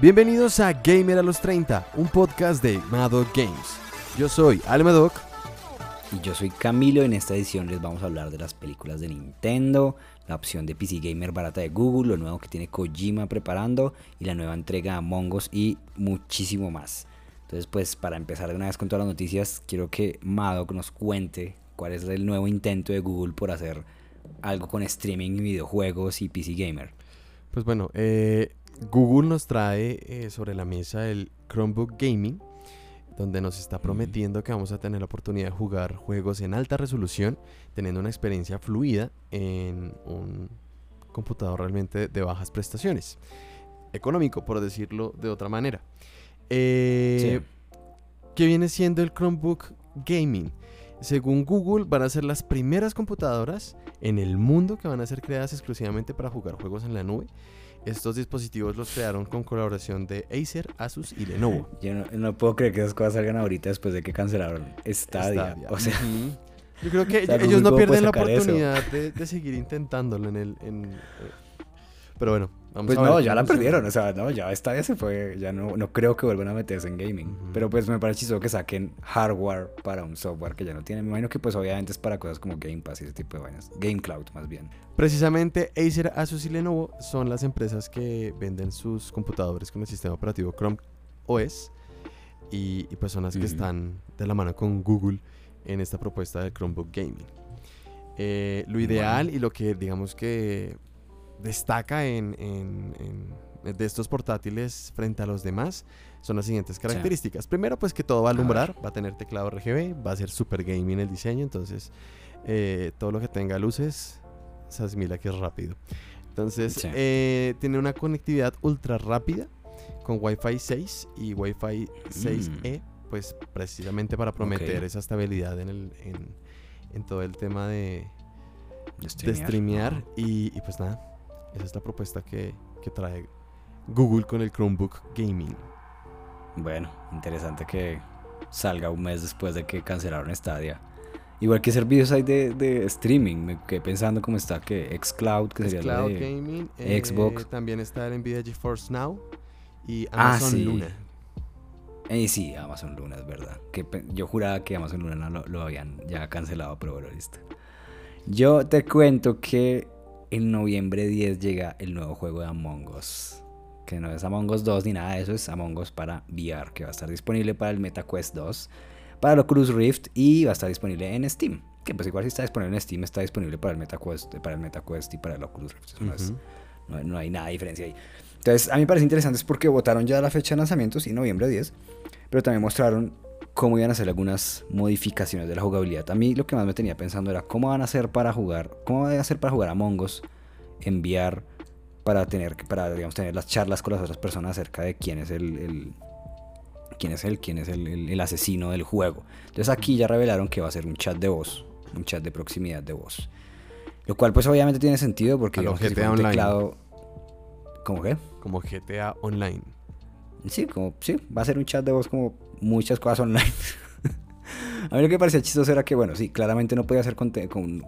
Bienvenidos a Gamer a los 30, un podcast de Madoc Games. Yo soy Almedoc. Y yo soy Camilo. En esta edición les vamos a hablar de las películas de Nintendo, la opción de PC Gamer barata de Google, lo nuevo que tiene Kojima preparando y la nueva entrega a Mongos y muchísimo más. Entonces, pues para empezar de una vez con todas las noticias, quiero que Madoc nos cuente cuál es el nuevo intento de Google por hacer algo con streaming, videojuegos y PC Gamer. Pues bueno, eh, Google nos trae eh, sobre la mesa el Chromebook Gaming, donde nos está prometiendo que vamos a tener la oportunidad de jugar juegos en alta resolución, teniendo una experiencia fluida en un computador realmente de bajas prestaciones. Económico, por decirlo de otra manera. Eh, ¿Qué viene siendo el Chromebook Gaming? Según Google, van a ser las primeras computadoras en el mundo que van a ser creadas exclusivamente para jugar juegos en la nube. Estos dispositivos los crearon con colaboración de Acer, Asus y Lenovo. Yo no, puedo creer que esas cosas salgan ahorita después de que cancelaron Stadia. O sea, yo creo que ellos no pierden la oportunidad de, seguir intentándolo en el. En, pero bueno, vamos pues no, ya la perdieron. O sea, no, ya esta vez se fue. Ya no, no creo que vuelvan a meterse en gaming. Pero pues me parece chistoso que saquen hardware para un software que ya no tienen. Me imagino que pues obviamente es para cosas como Game Pass y ese tipo de vainas. Game Cloud más bien. Precisamente Acer, Asus y Lenovo son las empresas que venden sus computadores con el sistema operativo Chrome OS. Y, pues son las que están de la mano con Google en esta propuesta de Chromebook Gaming. Eh, lo ideal y lo que digamos que destaca en, de estos portátiles frente a los demás son las siguientes características. Primero, pues que todo va a alumbrar, va a tener teclado RGB, va a ser super gaming el diseño, entonces eh, todo lo que tenga luces se asimila que es rápido. Entonces, eh, tiene una conectividad ultra rápida con Wi-Fi 6 y Wi-Fi 6E, mm. pues precisamente para prometer esa estabilidad en, el, en, todo el tema de, de streamear. y, y pues nada, esa es la propuesta que, trae Google con el Chromebook Gaming. Bueno, interesante que salga un mes después de que cancelaron Stadia. Igual que servicios hay de, de streaming, me quedé pensando cómo está que Xcloud, que sería Xcloud Gaming, eh, Xbox. también está el Nvidia GeForce Now y ah, Amazon Luna. Eh, sí, Amazon Luna, es verdad. Que yo juraba que Amazon Luna lo, lo habían ya cancelado, pero bueno, listo. Yo te cuento que en noviembre 10 llega el nuevo juego de Among Us. Que no es Among Us 2 ni nada de eso, es Among Us para VR, que va a estar disponible para el MetaQuest 2, para el Oculus Rift y va a estar disponible en Steam. Que pues igual si está disponible en Steam, está disponible para el MetaQuest, para el MetaQuest y para el Oculus Rift. no, hay nada de diferencia ahí. Entonces, a mí me parece interesante es porque votaron ya la fecha de lanzamiento, sí, noviembre 10, pero también mostraron cómo iban a hacer algunas modificaciones de la jugabilidad. A mí lo que más me tenía pensando era cómo van a hacer para jugar, cómo van a hacer para jugar a Mongos, enviar para tener para digamos tener las charlas con las otras personas acerca de quién es el, quién es el quién es el, asesino del juego. Entonces aquí ya revelaron que va a ser un chat de voz, un chat de proximidad de voz. Lo cual pues obviamente tiene sentido porque digamos, GTA Online. Teclado, ¿Cómo qué? Como GTA Online. Sí, como sí, va a ser un chat de voz como muchas cosas online. a mí lo que me parecía chistoso era que, bueno, sí, claramente no podía ser, con,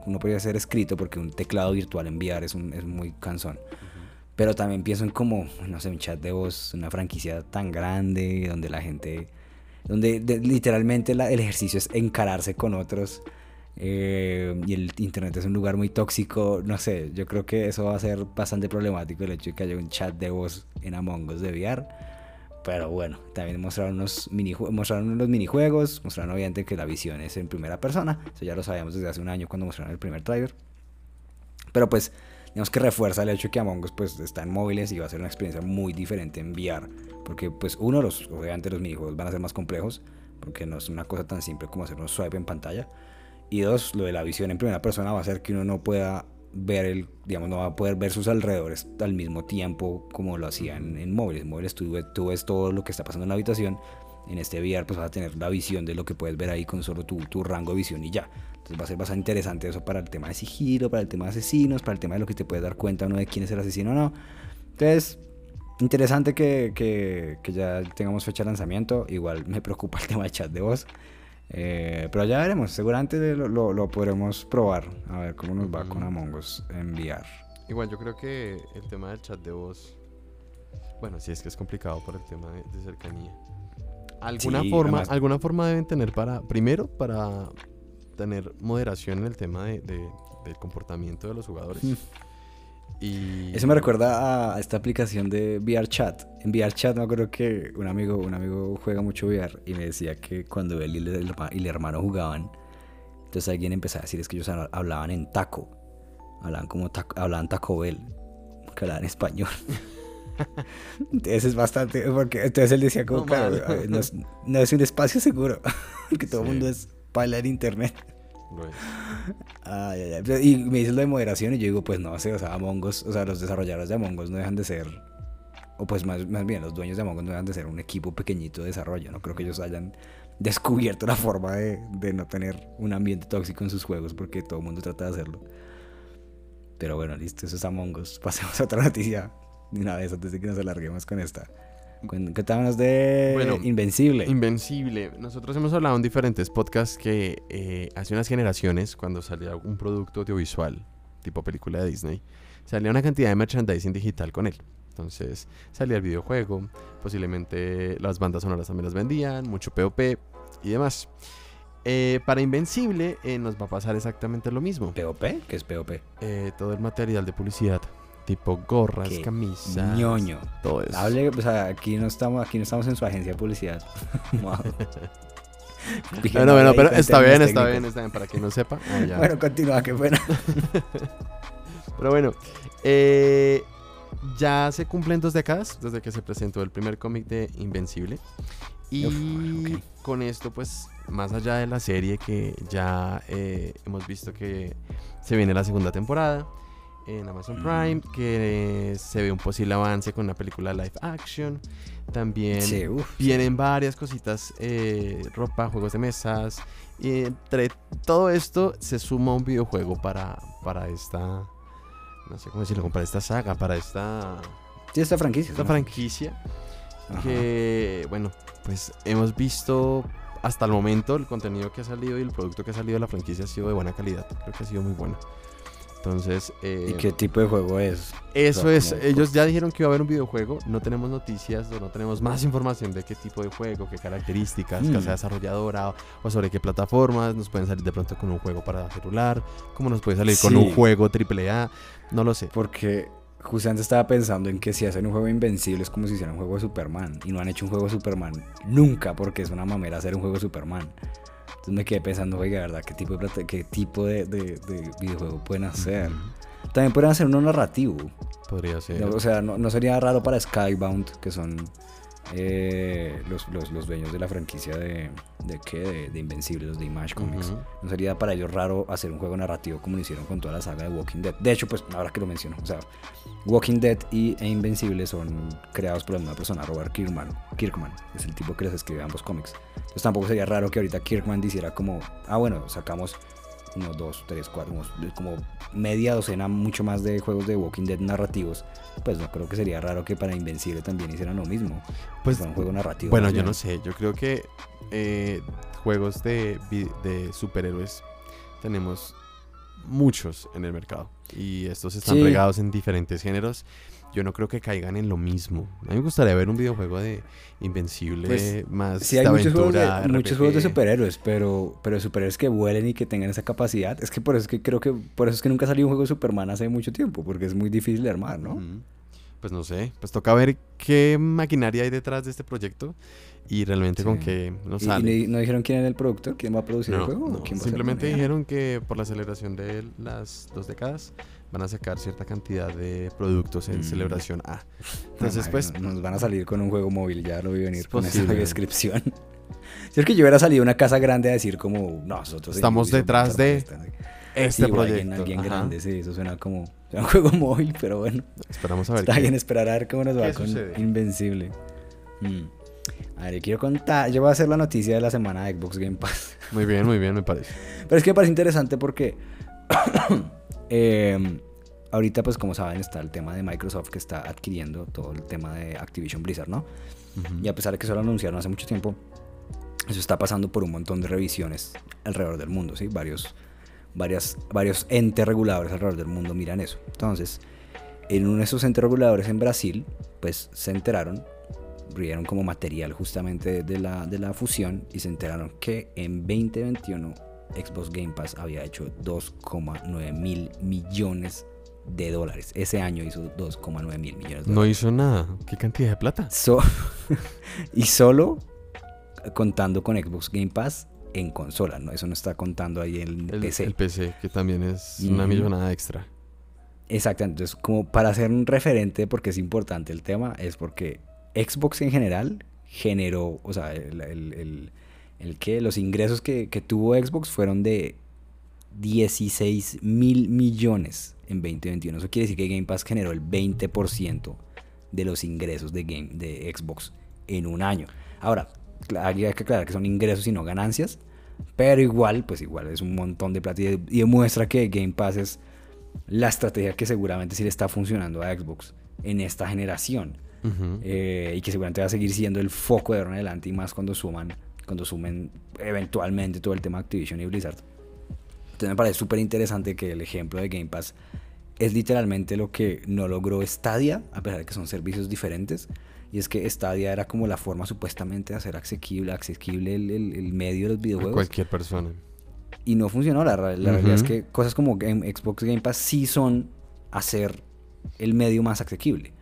no podía ser escrito porque un teclado virtual enviar es, un, es muy cansón. Pero también pienso en como, no sé, un chat de voz, una franquicia tan grande donde la gente, donde literalmente el ejercicio es encararse con otros. Eh, y el internet es un lugar muy tóxico, no sé, yo creo que eso va a ser bastante problemático el hecho de que haya un chat de voz en Among Us de VR pero bueno, también mostraron unos mostraron los minijuegos, mostraron obviamente que la visión es en primera persona, eso ya lo sabíamos desde hace un año cuando mostraron el primer trailer. Pero pues, digamos que refuerza el hecho de que Among Us pues está en móviles y va a ser una experiencia muy diferente en VR, porque pues uno, los, obviamente los minijuegos van a ser más complejos, porque no es una cosa tan simple como hacer un swipe en pantalla. Y dos, lo de la visión en primera persona va a hacer que uno no pueda ver el, digamos, no va a poder ver sus alrededores al mismo tiempo como lo hacían en, móviles. En móviles tú, tú, ves todo lo que está pasando en la habitación. En este VR pues vas a tener la visión de lo que puedes ver ahí con solo tu, tu rango de visión y ya. Entonces va a ser bastante interesante eso para el tema de sigilo, para el tema de asesinos, para el tema de lo que te puedes dar cuenta uno de quién es el asesino o no. Entonces, interesante que, que, que ya tengamos fecha de lanzamiento. Igual me preocupa el tema de chat de voz. Eh, pero ya veremos, seguramente lo, lo, podremos probar, a ver cómo nos va con Among Us en VR. Igual yo creo que el tema del chat de voz Bueno, sí, es que es complicado por el tema de, de cercanía. ¿Alguna, Sí, forma, además- ¿Alguna forma deben tener para, primero, para tener moderación en el tema de, de- del comportamiento de los jugadores? Y... Eso me recuerda a esta aplicación de VRChat. En VRChat me acuerdo que un amigo, un amigo juega mucho VR y me decía que cuando él y el, herma- y el hermano jugaban, entonces alguien empezaba a decir es que ellos hablaban en taco. Hablaban como taco, hablaban Taco Bell, que hablaban español. Entonces es bastante, porque entonces él decía como, No, claro, ver, no, es, no es un espacio seguro, porque todo el Sí. mundo es para en internet. Ay, ay, ay. Y me dices lo de moderación y yo digo, pues no sé, o sea, Among Us, o sea, los desarrolladores de Among Us no dejan de ser, o pues más, más bien, los dueños de Among Us no dejan de ser un equipo pequeñito de desarrollo, no creo que ellos hayan descubierto la forma de, de no tener un ambiente tóxico en sus juegos porque todo el mundo trata de hacerlo. Pero bueno, listo, eso es Among Us. Pasemos a otra noticia de una vez antes de que nos alarguemos con esta. Cuéntanos de Bueno, Invencible. Invencible. Nosotros hemos hablado en diferentes podcasts que eh, hace unas generaciones, cuando salía un producto audiovisual, tipo película de Disney, salía una cantidad de merchandising digital con él. Entonces salía el videojuego, posiblemente las bandas sonoras también las vendían, mucho POP y demás. Eh, para Invencible eh, nos va a pasar exactamente lo mismo. ¿POP? ¿Qué es POP? Todo el material de publicidad, tipo gorras, Qué camisas, ñoño. todo eso. Hable, o sea, aquí no estamos, aquí no estamos en su agencia de publicidad. Wow. Bueno, bueno, pero está bien, está bien, está bien, para quien no sepa. ah, ya. Bueno, continúa, qué pena. Pero bueno, eh, ya se cumplen dos décadas desde que se presentó el primer cómic de Invencible. Y Uf, con esto, pues, más allá de la serie que ya eh, hemos visto que se viene la segunda temporada en Amazon. Prime, que eh, se ve un posible avance con una película live action. También Sí, vienen varias cositas, eh, ropa, juegos de mesas. Y entre todo esto se suma un videojuego para, para esta, no sé cómo decirlo, para esta saga, para esta, Sí, esta franquicia. esta ¿no? franquicia. Ajá. Que, bueno, pues hemos visto hasta el momento el contenido que ha salido y el producto que ha salido de la franquicia ha sido de buena calidad. Creo que ha sido muy bueno. Entonces, eh, ¿Y qué tipo de juego es? eso sea, es, ellos ya dijeron que iba a haber un videojuego, no tenemos noticias o no tenemos más información de qué tipo de juego, qué características, Mm. casa desarrolladora o sobre qué plataformas, nos pueden salir de pronto con un juego para celular, cómo nos puede salir con un juego AAA, no lo sé. Porque justamente estaba pensando en que si hacen un juego invencible es como si hicieran un juego de Superman. Y no han hecho un juego de Superman nunca porque es una mamera hacer un juego de Superman. Entonces me quedé pensando, oiga, ¿verdad? ¿Qué tipo de, qué tipo de, de- de videojuego pueden hacer? También pueden hacer uno narrativo. Podría ser. O sea, no, no sería raro para Skybound, que son eh, los, los, los dueños de la franquicia de, de, ¿qué? de, de Invencible, los de Image Comics. No sería para ellos raro hacer un juego narrativo como lo hicieron con toda la saga de Walking Dead. De hecho, pues ahora que lo menciono, o sea, Walking Dead y, e Invencible son creados por la misma persona, Robert Kirkman. Kirkman es el tipo que les escribe ambos cómics. Entonces tampoco sería raro que ahorita Kirkman dijera como, ah, bueno, sacamos uno, dos, tres, cuatro, unos- como media docena, mucho más de juegos de Walking Dead narrativos. Pues no creo que sería raro que para Invencible también hicieran lo mismo. Pues, fuera un juego narrativo. Bueno, yo bien. no sé, yo creo que eh, juegos de, de superhéroes tenemos muchos en el mercado y estos están Sí. regados en diferentes géneros. Yo no creo que caigan en lo mismo. A mí me gustaría ver un videojuego de Invencible Pues, más Sí, hay muchos juegos, de, muchos juegos de superhéroes, pero, pero superhéroes que vuelen y que tengan esa capacidad. Es que por eso es que creo que por eso es que nunca salió un juego de Superman hace mucho tiempo, porque es muy difícil de armar, ¿no? Pues no sé, pues toca ver qué maquinaria hay detrás de este proyecto y realmente con qué nos Y- y, sale. no dijeron quién era el productor, quién va a producir el juego. no, quién va simplemente dijeron que por la celebración de las dos décadas van a sacar cierta cantidad de productos en Mm. celebración A. Entonces, pues, no- nos van a salir con un juego móvil, ya lo vi venir Es con esa posible. descripción. Si es que yo hubiera salido a una casa grande a decir como, no, nosotros Estamos detrás de este Sí, alguien, proyecto. alguien ajá. grande, sí, eso suena como un juego móvil, pero bueno. Esperamos a ver. Está qué- bien esperar a ver cómo nos va ¿Qué con sucede? Invencible. Mm. A ver, quiero contar, yo voy a hacer la noticia de la semana de Xbox Game Pass. Muy bien, muy bien, me parece. Pero es que me parece interesante porque eh, ahorita, pues como saben, está el tema de Microsoft que está adquiriendo todo el tema de Activision Blizzard, ¿no? Ujú. Y a pesar de que eso lo anunciaron hace mucho tiempo, eso está pasando por un montón de revisiones alrededor del mundo, ¿sí? Varios, varias, varios entes reguladores alrededor del mundo miran eso. Entonces, en uno de esos centros reguladores en Brasil, pues se enteraron, vieron como material justamente de la, de la fusión y se enteraron que en 2021 Xbox Game Pass había hecho 2,9 mil millones de dólares. Ese año hizo 2,9 mil millones de dólares. No hizo nada. ¿Qué cantidad de plata? y solo contando con Xbox Game Pass en consola, ¿no? Eso no está contando ahí en el PC. El PC, que también es una millonada extra. Exacto, entonces como para hacer un referente, porque es importante el tema, es porque Xbox en general generó, o sea, el, que los ingresos que, que, tuvo Xbox fueron de 16 mil millones en 2021. Eso quiere decir que Game Pass generó el 20% de los ingresos de, game, de Xbox en un año. Ahora, hay que aclarar que son ingresos y no ganancias, pero igual, pues igual es un montón de plata y demuestra que Game Pass es la estrategia que seguramente sí le está funcionando a Xbox en esta generación. Eh, y que seguramente va a seguir siendo el foco de ahora en adelante y más cuando suman, cuando sumen eventualmente todo el tema Activision y Blizzard. Entonces me parece súper interesante que el ejemplo de Game Pass es literalmente lo que no logró Stadia, a pesar de que son servicios diferentes. Y es que Stadia era como la forma supuestamente de hacer asequible, accesible el, el, medio de los videojuegos. A cualquier persona. Y no funcionó. La, la realidad es que cosas como Xbox Game Pass sí son hacer el medio más asequible.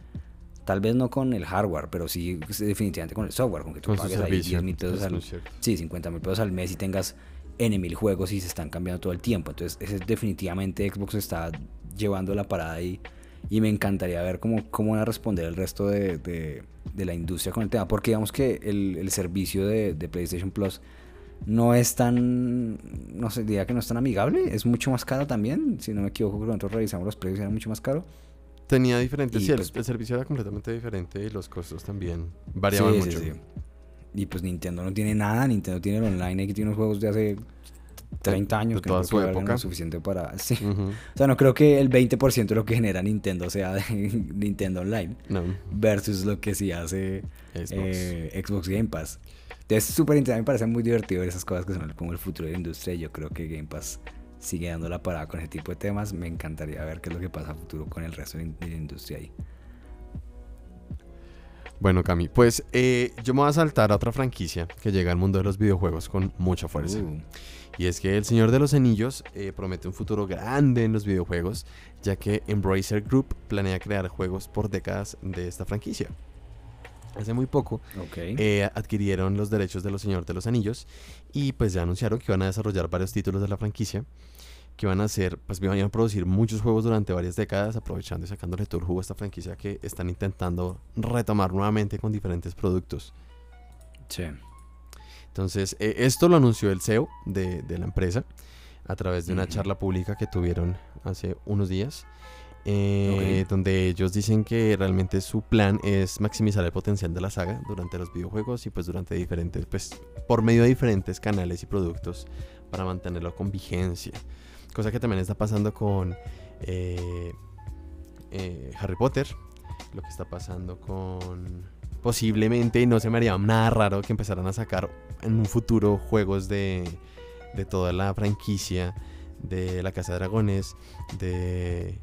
Tal vez no con el hardware, pero sí definitivamente con el software, con que tú pagues ahí 10 mil pesos al Sí, 50 mil pesos al mes y tengas N mil juegos y se están cambiando todo el tiempo. Entonces, ese definitivamente Xbox está llevando la parada ahí. Y me encantaría ver cómo, cómo van a responder el resto de, de, la industria con el tema. Porque digamos que el, el servicio de, de, PlayStation Plus no es tan, no sé, diría que no es tan amigable. Es mucho más caro también. Si no me equivoco, cuando nosotros revisamos los precios era mucho más caro. Tenía diferentes, sí, pues el, servicio era completamente diferente y los costos también variaban mucho. y pues Nintendo no tiene nada, Nintendo tiene el online, que tiene unos juegos de hace 30 años que no su época. suficiente para... Sí. O sea, no creo que el 20% de lo que genera Nintendo sea de Nintendo Online. No. Versus lo que sí hace Xbox, eh, Xbox Game Pass. Es súper interesante, me parece muy divertido esas cosas que son como el futuro de la industria. Yo creo que Game Pass sigue dando la parada con ese tipo de temas. Me encantaría ver qué es lo que pasa a futuro con el resto de la industria ahí. Bueno, Cami, pues eh, yo me voy a saltar a otra franquicia que llega al mundo de los videojuegos con mucha fuerza. Uh. Y es que El Señor de los Anillos eh, promete un futuro grande en los videojuegos, ya que Embracer Group planea crear juegos por décadas de esta franquicia. Hace muy poco eh, adquirieron los derechos de Los Señor de los Anillos y pues ya anunciaron que iban a desarrollar varios títulos de la franquicia que van a hacer, pues van a producir muchos juegos durante varias décadas, aprovechando y sacándole todo el jugo a esta franquicia que están intentando retomar nuevamente con diferentes productos. Sí. Entonces, eh, esto lo anunció el CEO de, la empresa a través de una charla pública que tuvieron hace unos días. Eh, donde ellos dicen que realmente su plan es maximizar el potencial de la saga durante los videojuegos y pues durante diferentes, pues por medio de diferentes canales y productos para mantenerlo con vigencia. Cosa que también está pasando con eh, Harry Potter, lo que está pasando con posiblemente no se me haría nada raro que empezaran a sacar en un futuro juegos de, de toda la franquicia de la Casa de Dragones, de...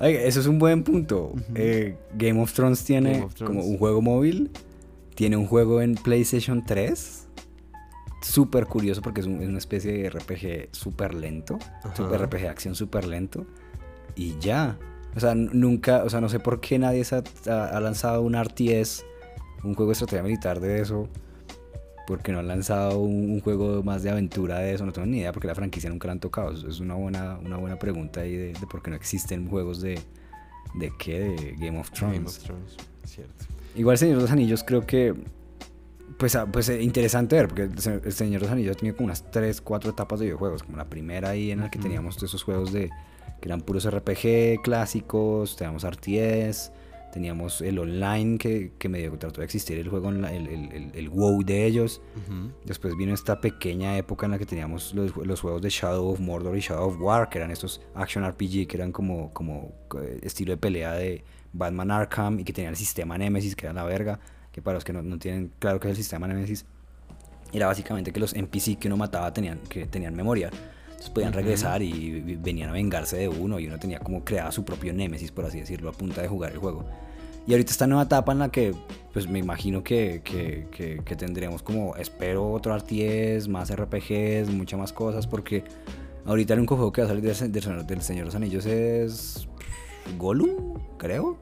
eso es un buen punto. Eh, Game of Thrones tiene como un juego móvil, tiene un juego en PlayStation 3. Súper curioso porque es, una especie de RPG súper lento, super RPG de acción súper lento. Y ya, o sea, nunca, o sea, no sé por qué nadie ha, lanzado un RTS, un juego de estrategia militar de eso. Porque no han lanzado un, juego más de aventura de eso, no tengo ni idea porque la franquicia nunca la han tocado. Es una buena, una buena pregunta ahí de, por qué no existen juegos de, de qué, de Game of Thrones. Game of Thrones, cierto. Igual Señor de los Anillos creo que pues, ah, pues eh, interesante ver, porque el Señor de los Anillos tenía como unas 3, 4 etapas de videojuegos, como la primera ahí en la que teníamos todos esos juegos de, que eran puros RPG clásicos, teníamos RTS, teníamos el online que, que medio trató de existir el juego, el, el, el, WoW de ellos. Después vino esta pequeña época en la que teníamos los, los, juegos de Shadow of Mordor y Shadow of War, que eran estos action RPG, que eran como, como eh, estilo de pelea de Batman Arkham y que tenían el sistema Nemesis, que era la verga, que para los que no, no tienen claro qué es el sistema Nemesis, era básicamente que los NPC que uno mataba tenían, que tenían memoria. Entonces podían regresar y, venían a vengarse de uno y uno tenía como creado su propio némesis, por así decirlo, a punta de jugar el juego. Y ahorita esta nueva etapa en la que, pues me imagino que, que, tendremos como, espero otro RTS, más RPGs, muchas más cosas, porque ahorita el único juego que va a salir del, Señor de los Anillos es Gollum, creo.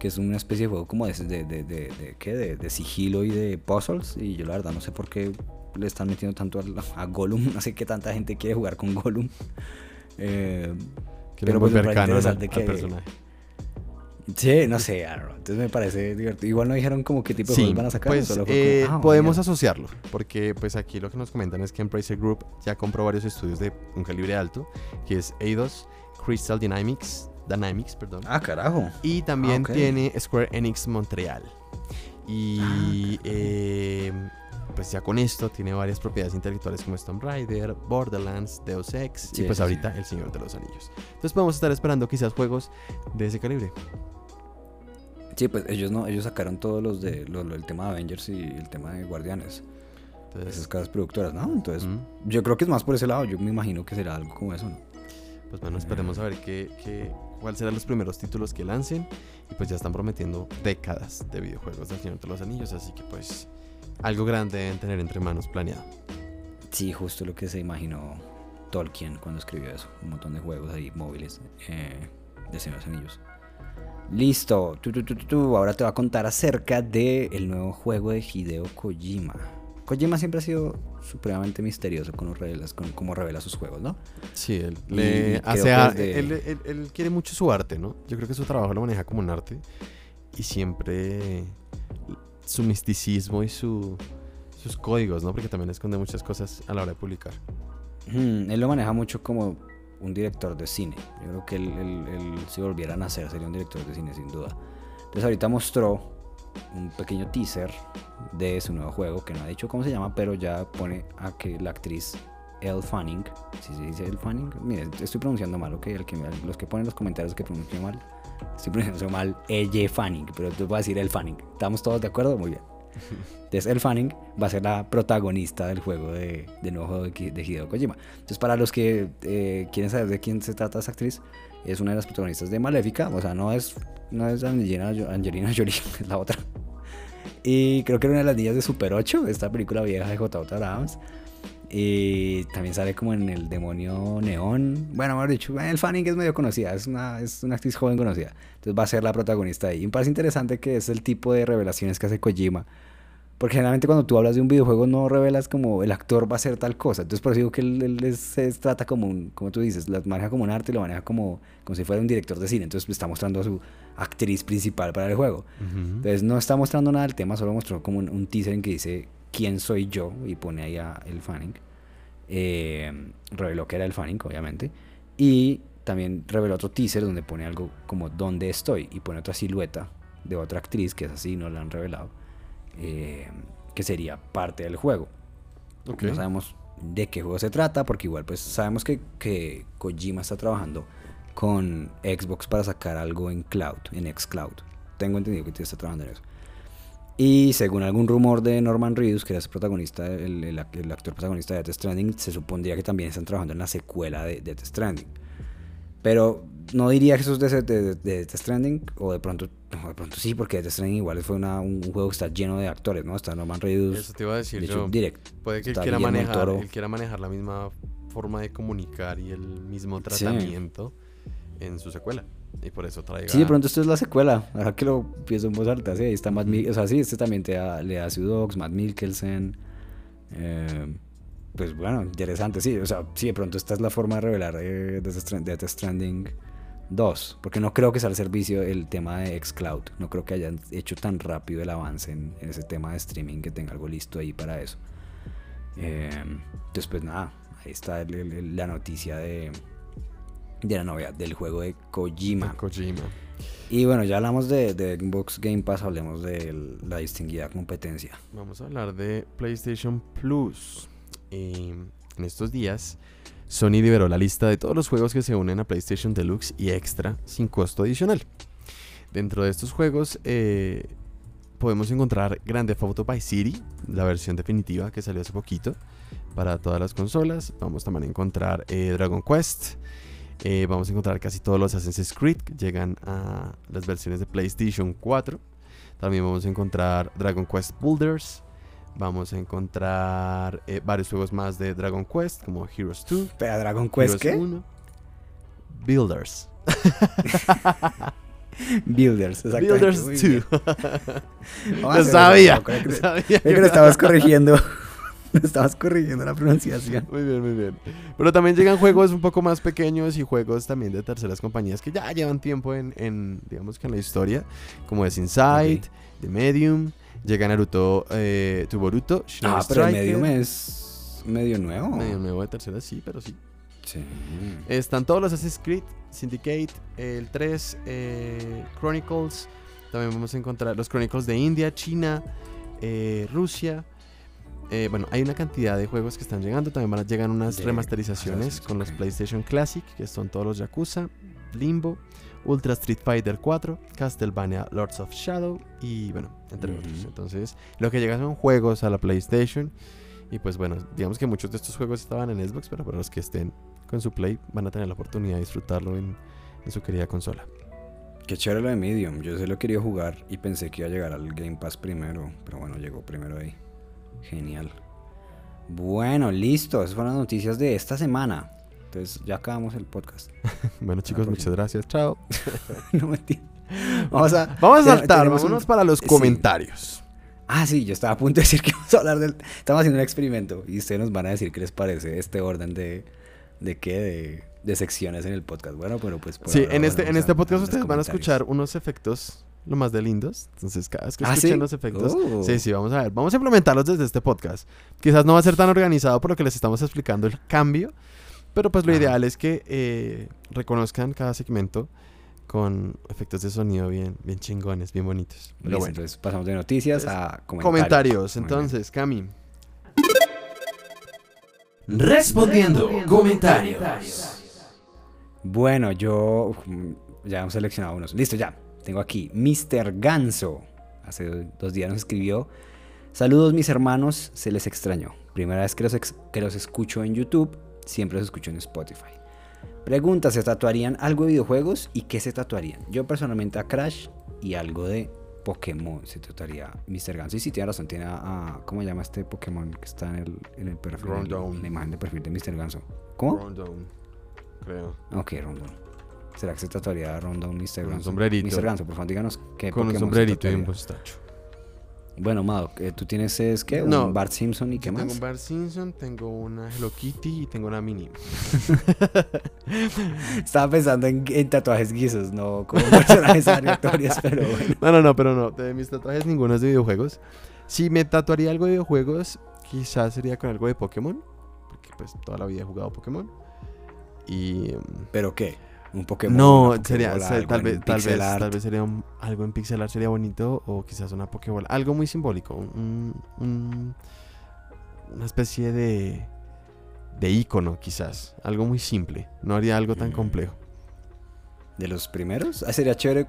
Que es una especie de juego como de, de, de, de, ¿qué? de, sigilo y de puzzles. Y yo la verdad no sé por qué le están metiendo tanto a, a Gollum. No sé qué tanta gente quiere jugar con Gollum. Eh, pero pues me interesante que, personaje. Sí, no sé, entonces me parece divertido. Igual no dijeron como qué tipo de juegos van a sacar. Pues, eh, ah, podemos asociarlo, porque pues aquí lo que nos comentan es que Embracer Group ya compró varios estudios de un calibre alto, que es Eidos, Crystal Dynamics, Dynamics, perdón. Ah, carajo. Y también ah, tiene Square Enix Montreal. Y ah, eh, pues ya con esto tiene varias propiedades intelectuales como Tomb Raider, Borderlands, Deus Ex y pues ahorita El Señor de los Anillos. Entonces podemos estar esperando quizás juegos de ese calibre. Sí, pues ellos no, ellos sacaron todos los de el tema de Avengers y el tema de Guardianes. Entonces, esas casas productoras, ¿no? Entonces, yo creo que es más por ese lado. Yo me imagino que será algo como eso, ¿no? Pues bueno, esperemos a ver qué, qué, cuáles serán los primeros títulos que lancen. Y pues ya están prometiendo décadas de videojuegos del Señor de los Anillos. Así que pues algo grande deben tener entre manos planeado. Sí, justo lo que se imaginó Tolkien cuando escribió eso. Un montón de juegos ahí móviles eh, de Señor de los Anillos. Listo, ahora te voy a contar acerca del nuevo juego de Hideo Kojima. Kojima siempre ha sido supremamente misterioso con, revelas, con cómo revela sus juegos, ¿no? Sí, él, le hace él, quiere mucho su arte, ¿no? Yo creo que su trabajo lo maneja como un arte y siempre su misticismo y su, sus códigos, ¿no? Porque también esconde muchas cosas a la hora de publicar. él lo maneja mucho como un director de cine. Yo creo que él, si volviera a nacer sería un director de cine sin duda. Entonces ahorita mostró un pequeño teaser de su nuevo juego, que no ha dicho cómo se llama, pero ya pone a que la actriz Elle Fanning, si se dice Elle Fanning, miren, estoy pronunciando mal, ok, el que, los que ponen los comentarios que pronuncian mal, estoy pronunciando mal Elle Fanning, pero tú vas a decir Elle Fanning. ¿Estamos todos de acuerdo? Muy bien. Entonces, El Fanning va a ser la protagonista del juego de, de nuevo juego de, Hideo Kojima. Entonces, para los que eh, quieren saber de quién se trata esa actriz, es una de las protagonistas de Maléfica. O sea, no es, no es Angelina, Angelina Jolie, es la otra. Y creo que era una de las niñas de Super 8, esta película vieja de J.J. Abrams. Y también sale como en El Demonio Neón. Bueno, mejor dicho, el Fanning es medio conocida, es una, es una actriz joven conocida. Entonces va a ser la protagonista ahí. Y me parece interesante que es el tipo de revelaciones que hace Kojima porque generalmente cuando tú hablas de un videojuego no revelas como el actor va a hacer tal cosa. Entonces por eso digo que él, se trata como un, como tú dices, lo maneja como un arte y lo maneja como, como si fuera un director de cine. Entonces está mostrando a su actriz principal para el juego. Entonces no está mostrando nada del tema, solo mostró como un, teaser en que dice quién soy yo y pone ahí a el Fanning. Eh, reveló que era el Fanning, obviamente. Y también reveló otro teaser donde pone algo como dónde estoy y pone otra silueta de otra actriz que es así, no la han revelado eh, que sería parte del juego. No sabemos de qué juego se trata, porque igual pues sabemos que, que Kojima está trabajando con Xbox para sacar algo en cloud, en xCloud. Tengo entendido que está trabajando en eso. Y según algún rumor de Norman Reedus, que era el protagonista, el, actor protagonista de Death Stranding, se supondría que también están trabajando en la secuela de Death Stranding. Pero no diría que eso es de, de, Death Stranding, o de pronto, de pronto sí, porque Death Stranding igual fue una, un juego que está lleno de actores, ¿no? Está Norman Reedus. Eso te iba a decir yo. Direct, puede que él quiera, manejar, él quiera manejar la misma forma de comunicar y el mismo tratamiento en su secuela. Y por eso traiga... Sí, de pronto esto es la secuela. Ahora que lo pienso en voz alta, sí, ahí está Matt O sea, sí, este también te da, le da Dogs, Matt Mikkelsen. Eh, pues bueno, interesante, sí. O sea, sí, de pronto esta es la forma de revelar eh, Death Stranding 2, porque no creo que sea el servicio el tema de xCloud. No creo que hayan hecho tan rápido el avance en, ese tema de streaming que tenga algo listo ahí para eso. Eh, pues nada, ahí está la noticia de, de la novedad del juego de Kojima. Kojima. Y bueno, ya hablamos de, de Xbox Game Pass, hablemos de la distinguida competencia. Vamos a hablar de PlayStation Plus. en estos días Sony liberó la lista de todos los juegos que se unen a PlayStation Deluxe y Extra sin costo adicional. Dentro de estos juegos, eh, podemos encontrar Grande Auto by City, la versión definitiva que salió hace poquito para todas las consolas. Vamos también a encontrar eh, Dragon Quest. Eh, vamos a encontrar casi todos los Assassin's Creed que llegan a las versiones de PlayStation 4. También vamos a encontrar Dragon Quest Builders. Vamos a encontrar eh, varios juegos más de Dragon Quest, como Heroes 2. ¿Pero Dragon Quest Heroes qué? 1. Builders. Builders, exactamente. Builders Muy 2. bien. Vamos a Lo hacer sabía. creo que lo estabas corrigiendo. Estabas corrigiendo la pronunciación. Muy bien, muy bien. Pero también llegan juegos un poco más pequeños y juegos también de terceras compañías que ya llevan tiempo en, en, digamos que en la historia, como es Inside, The Medium, llega Naruto, eh, tu Boruto, Ah, pero el. Medium es medio nuevo. Medio nuevo de tercera, sí, pero sí. Sí. Están todos los Assassin's Creed, Syndicate, el 3, eh, Chronicles. También vamos a encontrar los Chronicles de India, China, eh, Rusia. Eh, bueno, hay una cantidad de juegos que están llegando. También van a llegan unas De remasterizaciones con los. PlayStation Classic, que son todos los Yakuza, Limbo, Ultra Street Fighter 4, Castlevania Lords of Shadow y bueno, entre otros. Entonces, lo que llega son juegos a la PlayStation. Y pues bueno, digamos que muchos de estos juegos estaban en Xbox, pero para los que estén con su Play van a tener la oportunidad de disfrutarlo en, en su querida consola. Qué chévere lo de Medium. Yo se lo quería jugar y pensé que iba a llegar al Game Pass primero. Pero bueno, llegó primero ahí. Genial. Bueno, listo. Esas fueron las noticias de esta semana. Entonces ya acabamos el podcast. Bueno chicos, muchas gracias. Chao. no mentira. Vamos a, Vamos a saltar, un- vámonos para los sí. comentarios. Ah, sí, yo estaba a punto de decir que vamos a hablar del... Estamos haciendo un experimento y ustedes nos van a decir qué les parece este orden de... ¿De qué? De, de secciones en el podcast. Bueno, pero pues... por Sí, ahora en este, en este podcast ustedes van a escuchar unos efectos lo más de lindos. Entonces, cada vez que ¿Ah, escuchen sí? los efectos, Oh. sí, sí, vamos a ver. Vamos a implementarlos desde este podcast. Quizás no va a ser tan organizado por lo que les estamos explicando el cambio, pero pues lo Ajá. ideal es que eh, reconozcan cada segmento con efectos de sonido bien, bien chingones, bien bonitos. Pero Listo, bueno. entonces pasamos de noticias a comentarios. Comentarios, entonces, Cami. Respondiendo comentarios. Bueno, yo ya hemos seleccionado unos. Listo, ya. Tengo aquí Mr. Ganso. Hace dos días nos escribió. Saludos mis hermanos, se les extrañó. Primera vez que los, que los escucho en YouTube, siempre los escucho en Spotify. Pregunta, ¿se tatuarían algo de videojuegos y qué se tatuarían? Yo personalmente a Crash y algo de Pokémon se tatuaría Mr. Ganso. Y sí, tiene razón, tiene a, a- ¿Cómo se llama este Pokémon que está en el, en el perfil? en Rondon. la imagen de perfil de Mr. Ganso. ¿Cómo? Rondon, creo. Ok, Rondon. ¿Será que se tatuaría Rondon Mr. Con un sombrerito. Mr. Ganso, por favor, díganos qué Con un Pokémon sombrerito y un postacho. Bueno, Mado, eh, ¿tú tienes es, qué? No. ¿Un Bart Simpson y qué más? Tengo un Bart Simpson, tengo una Hello Kitty y tengo una Minnie. Estaba pensando en, en tatuajes guisos, no como personajes aleatorios, pero bueno. No, no, no, pero no. De mis tatuajes ninguno es de videojuegos. Si me tatuaría algo de videojuegos, quizás sería con algo de Pokémon. Porque pues toda la vida he jugado Pokémon. Y... em, ¿Pero qué? ¿Un Pokémon? no, sería, se- tal vez, tal vez, tal vez sería un- algo en pixel art sería bonito o quizás una Pokébola, algo muy simbólico, un, un- una especie de de icono quizás, algo muy simple, no haría algo tan complejo. ¿De los primeros? Ah, sería chévere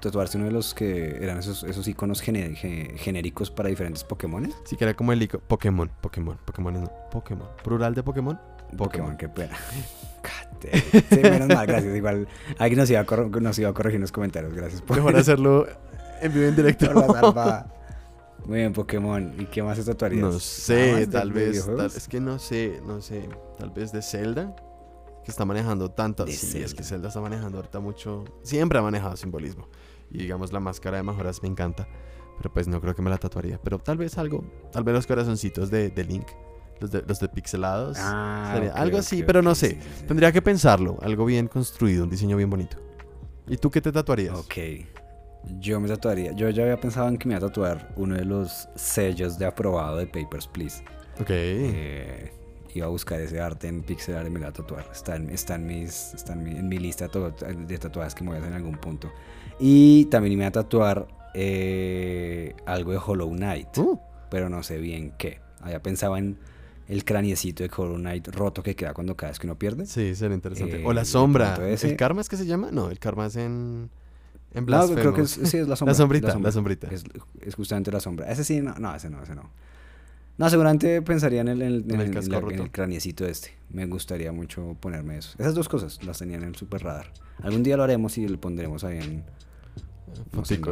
tatuarse uno de los que eran esos, esos iconos genéricos para diferentes Pokémon. Sí que era como el icono Pokémon, Pokémon, Pokémon, no, Pokémon, plural de Pokémon. Pokémon, qué pena. Sí, menos mal, gracias. Igual alguien nos iba, a cor- nos iba a corregir en los comentarios. Gracias por, Mejor hacerlo en vivo en directo. la. Muy bien, Pokémon. ¿Y qué más se tatuarías? No ¿Nada sé, tal vez, tal- es que no sé, no sé, tal vez de Zelda, que está manejando tanto, De sí, es que Zelda. Zelda está manejando ahorita mucho, siempre ha manejado simbolismo, y digamos la máscara de mejoras me encanta, pero pues no creo que me la tatuaría, pero tal vez algo, tal vez los corazoncitos de, de Link, los de, los de pixelados, Ah, sería ok, algo así, ok, pero no sí, sé, sí, sí. tendría que pensarlo, algo bien construido, un diseño bien bonito. ¿Y tú qué te tatuarías? Ok. Yo me tatuaría. Yo ya había pensado en que me iba a tatuar uno de los sellos de aprobado de Papers, Please. Ok. Eh, iba a buscar ese arte en pixel art y me lo iba a tatuar. Está en, está en, mis, está en, mi, en mi lista de tatuajes que me voy a hacer en algún punto. Y también me iba a tatuar eh, algo de Hollow Knight, Uh, pero no sé bien qué. Había pensado en el craniecito de Hollow Knight roto que queda cuando cada vez que uno pierde. sí, sería interesante. Eh, o la sombra. ¿El karma es que se llama? No, el karma es en... En No, creo que es, sí, es la sombra. La sombrita, sombra. la sombrita. Es, es justamente la sombra. Ese sí, no, no, ese no, ese no. No, seguramente pensaría en el, en el, En el en el- en el craniecito este. Me gustaría mucho ponerme eso. Esas dos cosas las tenían en super radar. Algún día lo haremos y lo pondremos ahí en... no sé, en-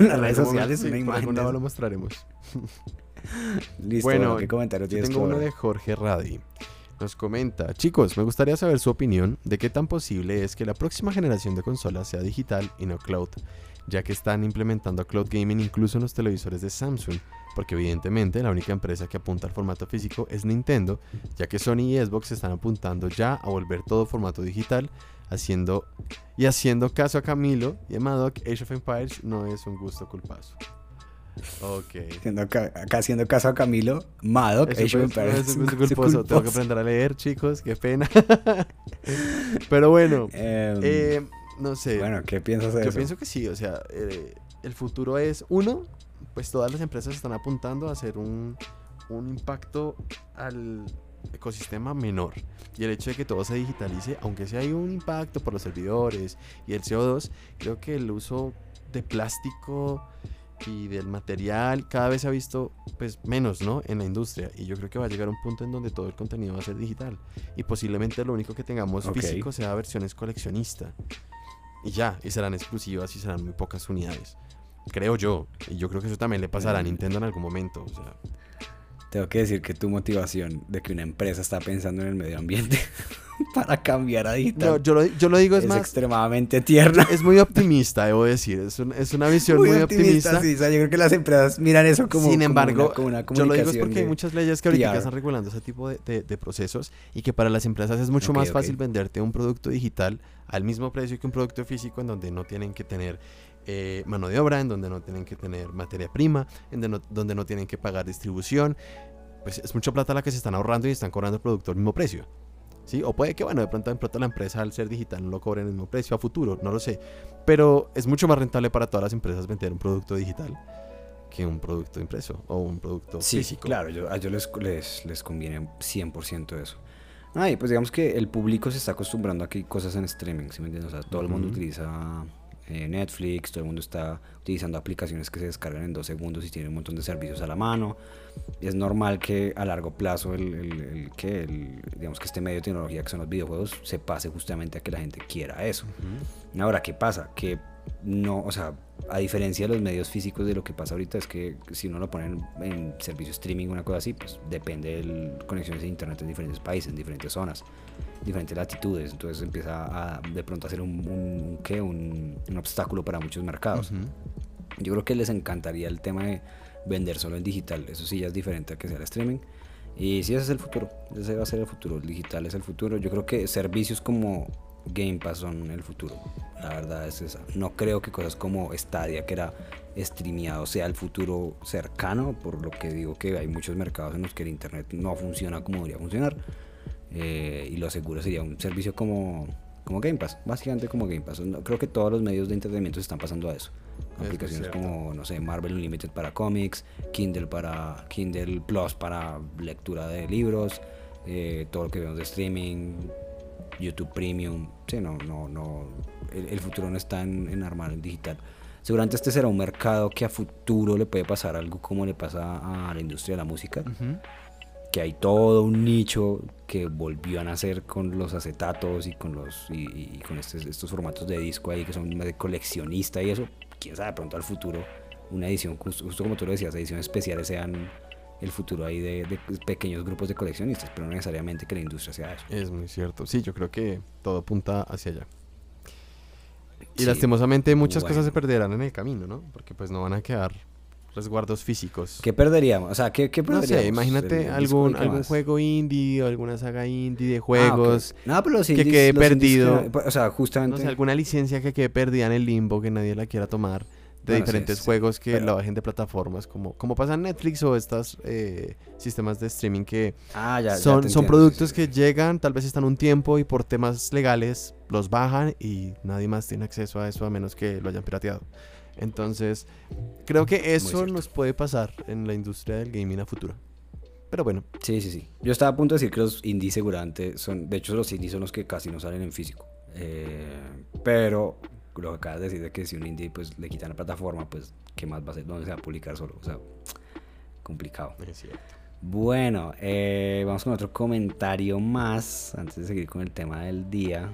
las redes sociales, momento, una sí, por imagen algún lado lo mostraremos. Listo, Bueno, bueno, ¿qué comentario tienes tengo uno de Jorge Radi. Nos comenta, chicos, me gustaría saber su opinión de qué tan posible es que la próxima generación de consolas sea digital y no cloud, ya que están implementando cloud gaming incluso en los televisores de Samsung, porque evidentemente la única empresa que apunta al formato físico es Nintendo, ya que Sony y Xbox están apuntando ya a volver todo formato digital, haciendo y haciendo caso a Camilo y a Madoc, Age of Empires no es un gusto culpazo. Ok. Haciendo ca- acá haciendo caso a Camilo, Madoc, es su culposo. Tengo que aprender a leer, chicos. Qué pena. Pero bueno, Em, eh, no sé. bueno, ¿qué piensas de yo eso? pienso que sí. O sea, eh, el futuro es, uno, pues todas las empresas están apuntando a hacer un, un impacto al ecosistema menor. Y el hecho de que todo se digitalice, aunque sí hay un impacto por los servidores y el CO2, creo que el uso de plástico y del material cada vez se ha visto pues menos, ¿no? En la industria y yo creo que va a llegar un punto en donde todo el contenido va a ser digital y posiblemente lo único que tengamos Ok. físico sea versiones coleccionista y ya, y serán exclusivas y serán muy pocas unidades. Creo yo, y yo creo que eso también le pasará a Mm. Nintendo en algún momento, o sea, Tengo que decir que tu motivación de que una empresa está pensando en el medio ambiente para cambiar a digital no, yo lo, yo lo digo es, es, más extremadamente tierna. es muy optimista, debo decir, es, un- es una visión muy, optimista. sí, o sea, yo creo que las empresas miran eso como Sin como embargo, una, como una yo lo digo es porque hay muchas leyes que ahorita están regulando ese tipo de, de- de procesos y que para las empresas es mucho más fácil venderte un producto digital al mismo precio que un producto físico en donde no tienen que tener eh, mano de obra, en donde no tienen que tener materia prima, en donde no, donde no tienen que pagar distribución. Pues es mucha plata la que se están ahorrando y están cobrando el producto al mismo precio. ¿Sí? O puede que, bueno, de pronto, de pronto la empresa al ser digital no lo cobre en el mismo precio a futuro, no lo sé. Pero es mucho más rentable para todas las empresas vender un producto digital que un producto impreso o un producto Sí, físico. claro, yo, a ellos les, les, les conviene 100% eso. Ah, y pues digamos que el público se está acostumbrando a que hay cosas en streaming, ¿sí me entiendes? O sea, todo el mundo utiliza eh, Netflix, todo el mundo está utilizando aplicaciones que se descargan en dos segundos y tiene un montón de servicios a la mano. Es normal que a largo plazo el, el- el- que el- digamos que este medio de tecnología que son los videojuegos se pase justamente a que la gente quiera eso. Ahora, ¿qué pasa? Que no, o sea, a diferencia de los medios físicos de lo que pasa ahorita es que si uno lo pone en, en servicio streaming una cosa así, pues depende de conexiones de internet en diferentes países, en diferentes zonas, diferentes latitudes, entonces empieza a de pronto a ser un, un, ¿qué? un, un obstáculo para muchos mercados. Ujú. Yo creo que les encantaría el tema de vender solo en digital. Eso sí ya es diferente a que sea el streaming. Y sí, ese es el futuro. Ese va a ser el futuro. El digital es el futuro. Yo creo que servicios como Game Pass son el futuro. La verdad es esa. No creo que cosas como Stadia, que era streameado, sea el futuro cercano. Por lo que digo que hay muchos mercados en los que el Internet no funciona como debería funcionar. Eh, y lo seguro sería un servicio como, como Game Pass. Básicamente como Game Pass. No, creo que todos los medios de entretenimiento se están pasando a eso aplicaciones cierto. como no sé Marvel Unlimited para cómics Kindle para Kindle Plus para lectura de libros eh, todo lo que vemos de streaming YouTube Premium sí no no no el, el futuro no está en, en armar en digital seguramente este será un mercado que a futuro le puede pasar algo como le pasa a la industria de la música Ujú. que hay todo un nicho que volvió a nacer con los acetatos y con los y, con estos, estos formatos de disco ahí que son de coleccionista y eso quién sabe pronto al futuro una edición justo, justo como tú lo decías ediciones especiales sean el futuro ahí de, de pequeños grupos de coleccionistas pero no necesariamente que la industria sea eso Es muy cierto. Sí, yo creo que todo apunta hacia allá. Y Sí. lastimosamente muchas cosas se perderán en el camino, ¿no? Porque pues no van a quedar resguardos físicos. ¿qué perderíamos? o sea ¿qué, qué No perderíamos? sé, imagínate ¿El disco algún, algún más? juego indie o alguna saga indie de Ah, juegos. no pero los que quede los perdido. que- o sea No justamente sé, alguna licencia que quede perdida en el limbo, que nadie la quiera tomar. De Bueno, diferentes sí, juegos que pero- la bajen de plataformas, como, como pasa en Netflix o estos eh, sistemas de streaming que ah, ya, son, son entiendo, productos sí, que llegan, tal vez están un tiempo y por temas legales los bajan y nadie más tiene acceso a eso a menos que lo hayan pirateado. Entonces, creo que eso nos puede pasar en la industria del gaming a futuro. Pero bueno, Sí, sí, sí. Yo estaba a punto de decir que los indies seguramente son, de hecho los indies son los que casi no salen en físico. Eh, pero lo que acabas de decir de que si un indie pues le quitan la plataforma, pues ¿qué más va a hacer? ¿Dónde se va a publicar solo? O sea, complicado. Es cierto. Bueno, eh, vamos con otro comentario más antes de seguir con el tema del día.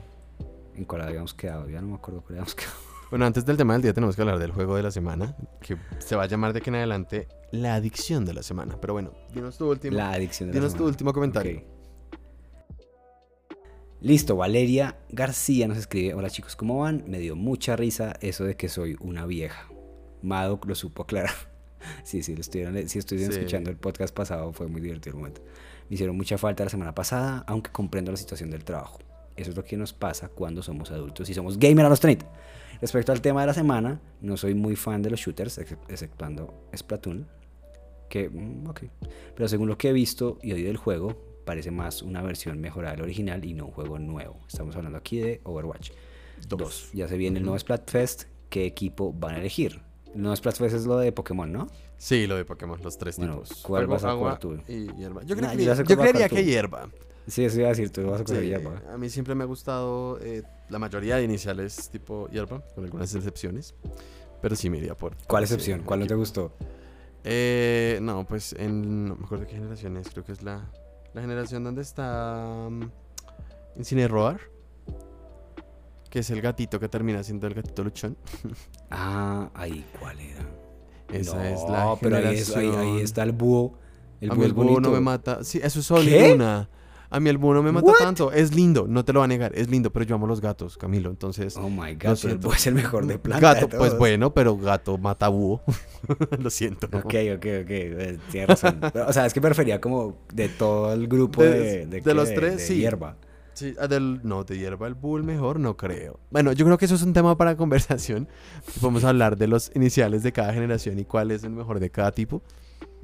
¿En cuál habíamos quedado? Ya no me acuerdo cuál habíamos quedado. Bueno, antes del tema del día tenemos que hablar del juego de la semana, que se va a llamar de aquí en adelante la adicción de la semana. Pero bueno, dinos tu último, La adicción de la dinos tu semana. último comentario. Ok. Listo, Valeria García nos escribe, hola chicos, ¿cómo van? Me dio mucha risa eso de que soy una vieja. Madoc lo supo aclarar. sí, sí, lo estuvieron, si estuvieron Sí. escuchando el podcast pasado, fue muy divertido el momento. Me hicieron mucha falta la semana pasada, aunque comprendo la situación del trabajo. Eso es lo que nos pasa cuando somos adultos y somos gamer a los 30. Respecto al tema de la semana, no soy muy fan de los shooters, ex- exceptuando Splatoon, que, mm, ok. Pero según lo que he visto y oído del juego, parece más una versión mejorada del original y no un juego nuevo. Estamos hablando aquí de Overwatch Dos. 2. Ya se viene el nuevo Splatfest. ¿Qué equipo van a elegir? El nuevo Splatfest es lo de Pokémon, ¿no? Sí, lo de Pokémon, los tres Bueno, tipos. ¿cuál Fuego, vas a agua jugar tú? y hierba. Yo, Nah, que- yo creería que hierba. Sí, eso iba a decir, tú vas a coger Sí, hierba. a mí siempre me ha gustado eh, la mayoría de iniciales tipo hierba, con algunas excepciones. Pero sí me iría por. ¿Cuál excepción? ¿Cuál no te gustó? Eh, no, pues en. No me acuerdo qué generación es. Creo que es la, la generación donde está. um, Incineroar. Que es el gatito que termina siendo el gatito luchón. Ah, ahí, ¿cuál era? Esa no, es la pero ahí, es- ahí- ahí generación. está el búho. El a búho mí el búho no me mata. Sí, eso es solo una. A mí el búho no me mata What? tanto. Es lindo, no te lo va a negar. Es lindo, pero yo amo los gatos, Camilo. Entonces. Oh my god, búho es el mejor de planta. gato, de pues bueno, pero gato mata búho. lo siento. Ok, ok, ok. eh, Tienes razón. O sea, es que prefería como de todo el grupo De- de, de los tres, de sí. hierba. Sí, ah, del, no, de hierba el búho el mejor, no creo. Bueno, yo creo que eso es un tema para conversación. Podemos hablar de los iniciales de cada generación y cuál es el mejor de cada tipo.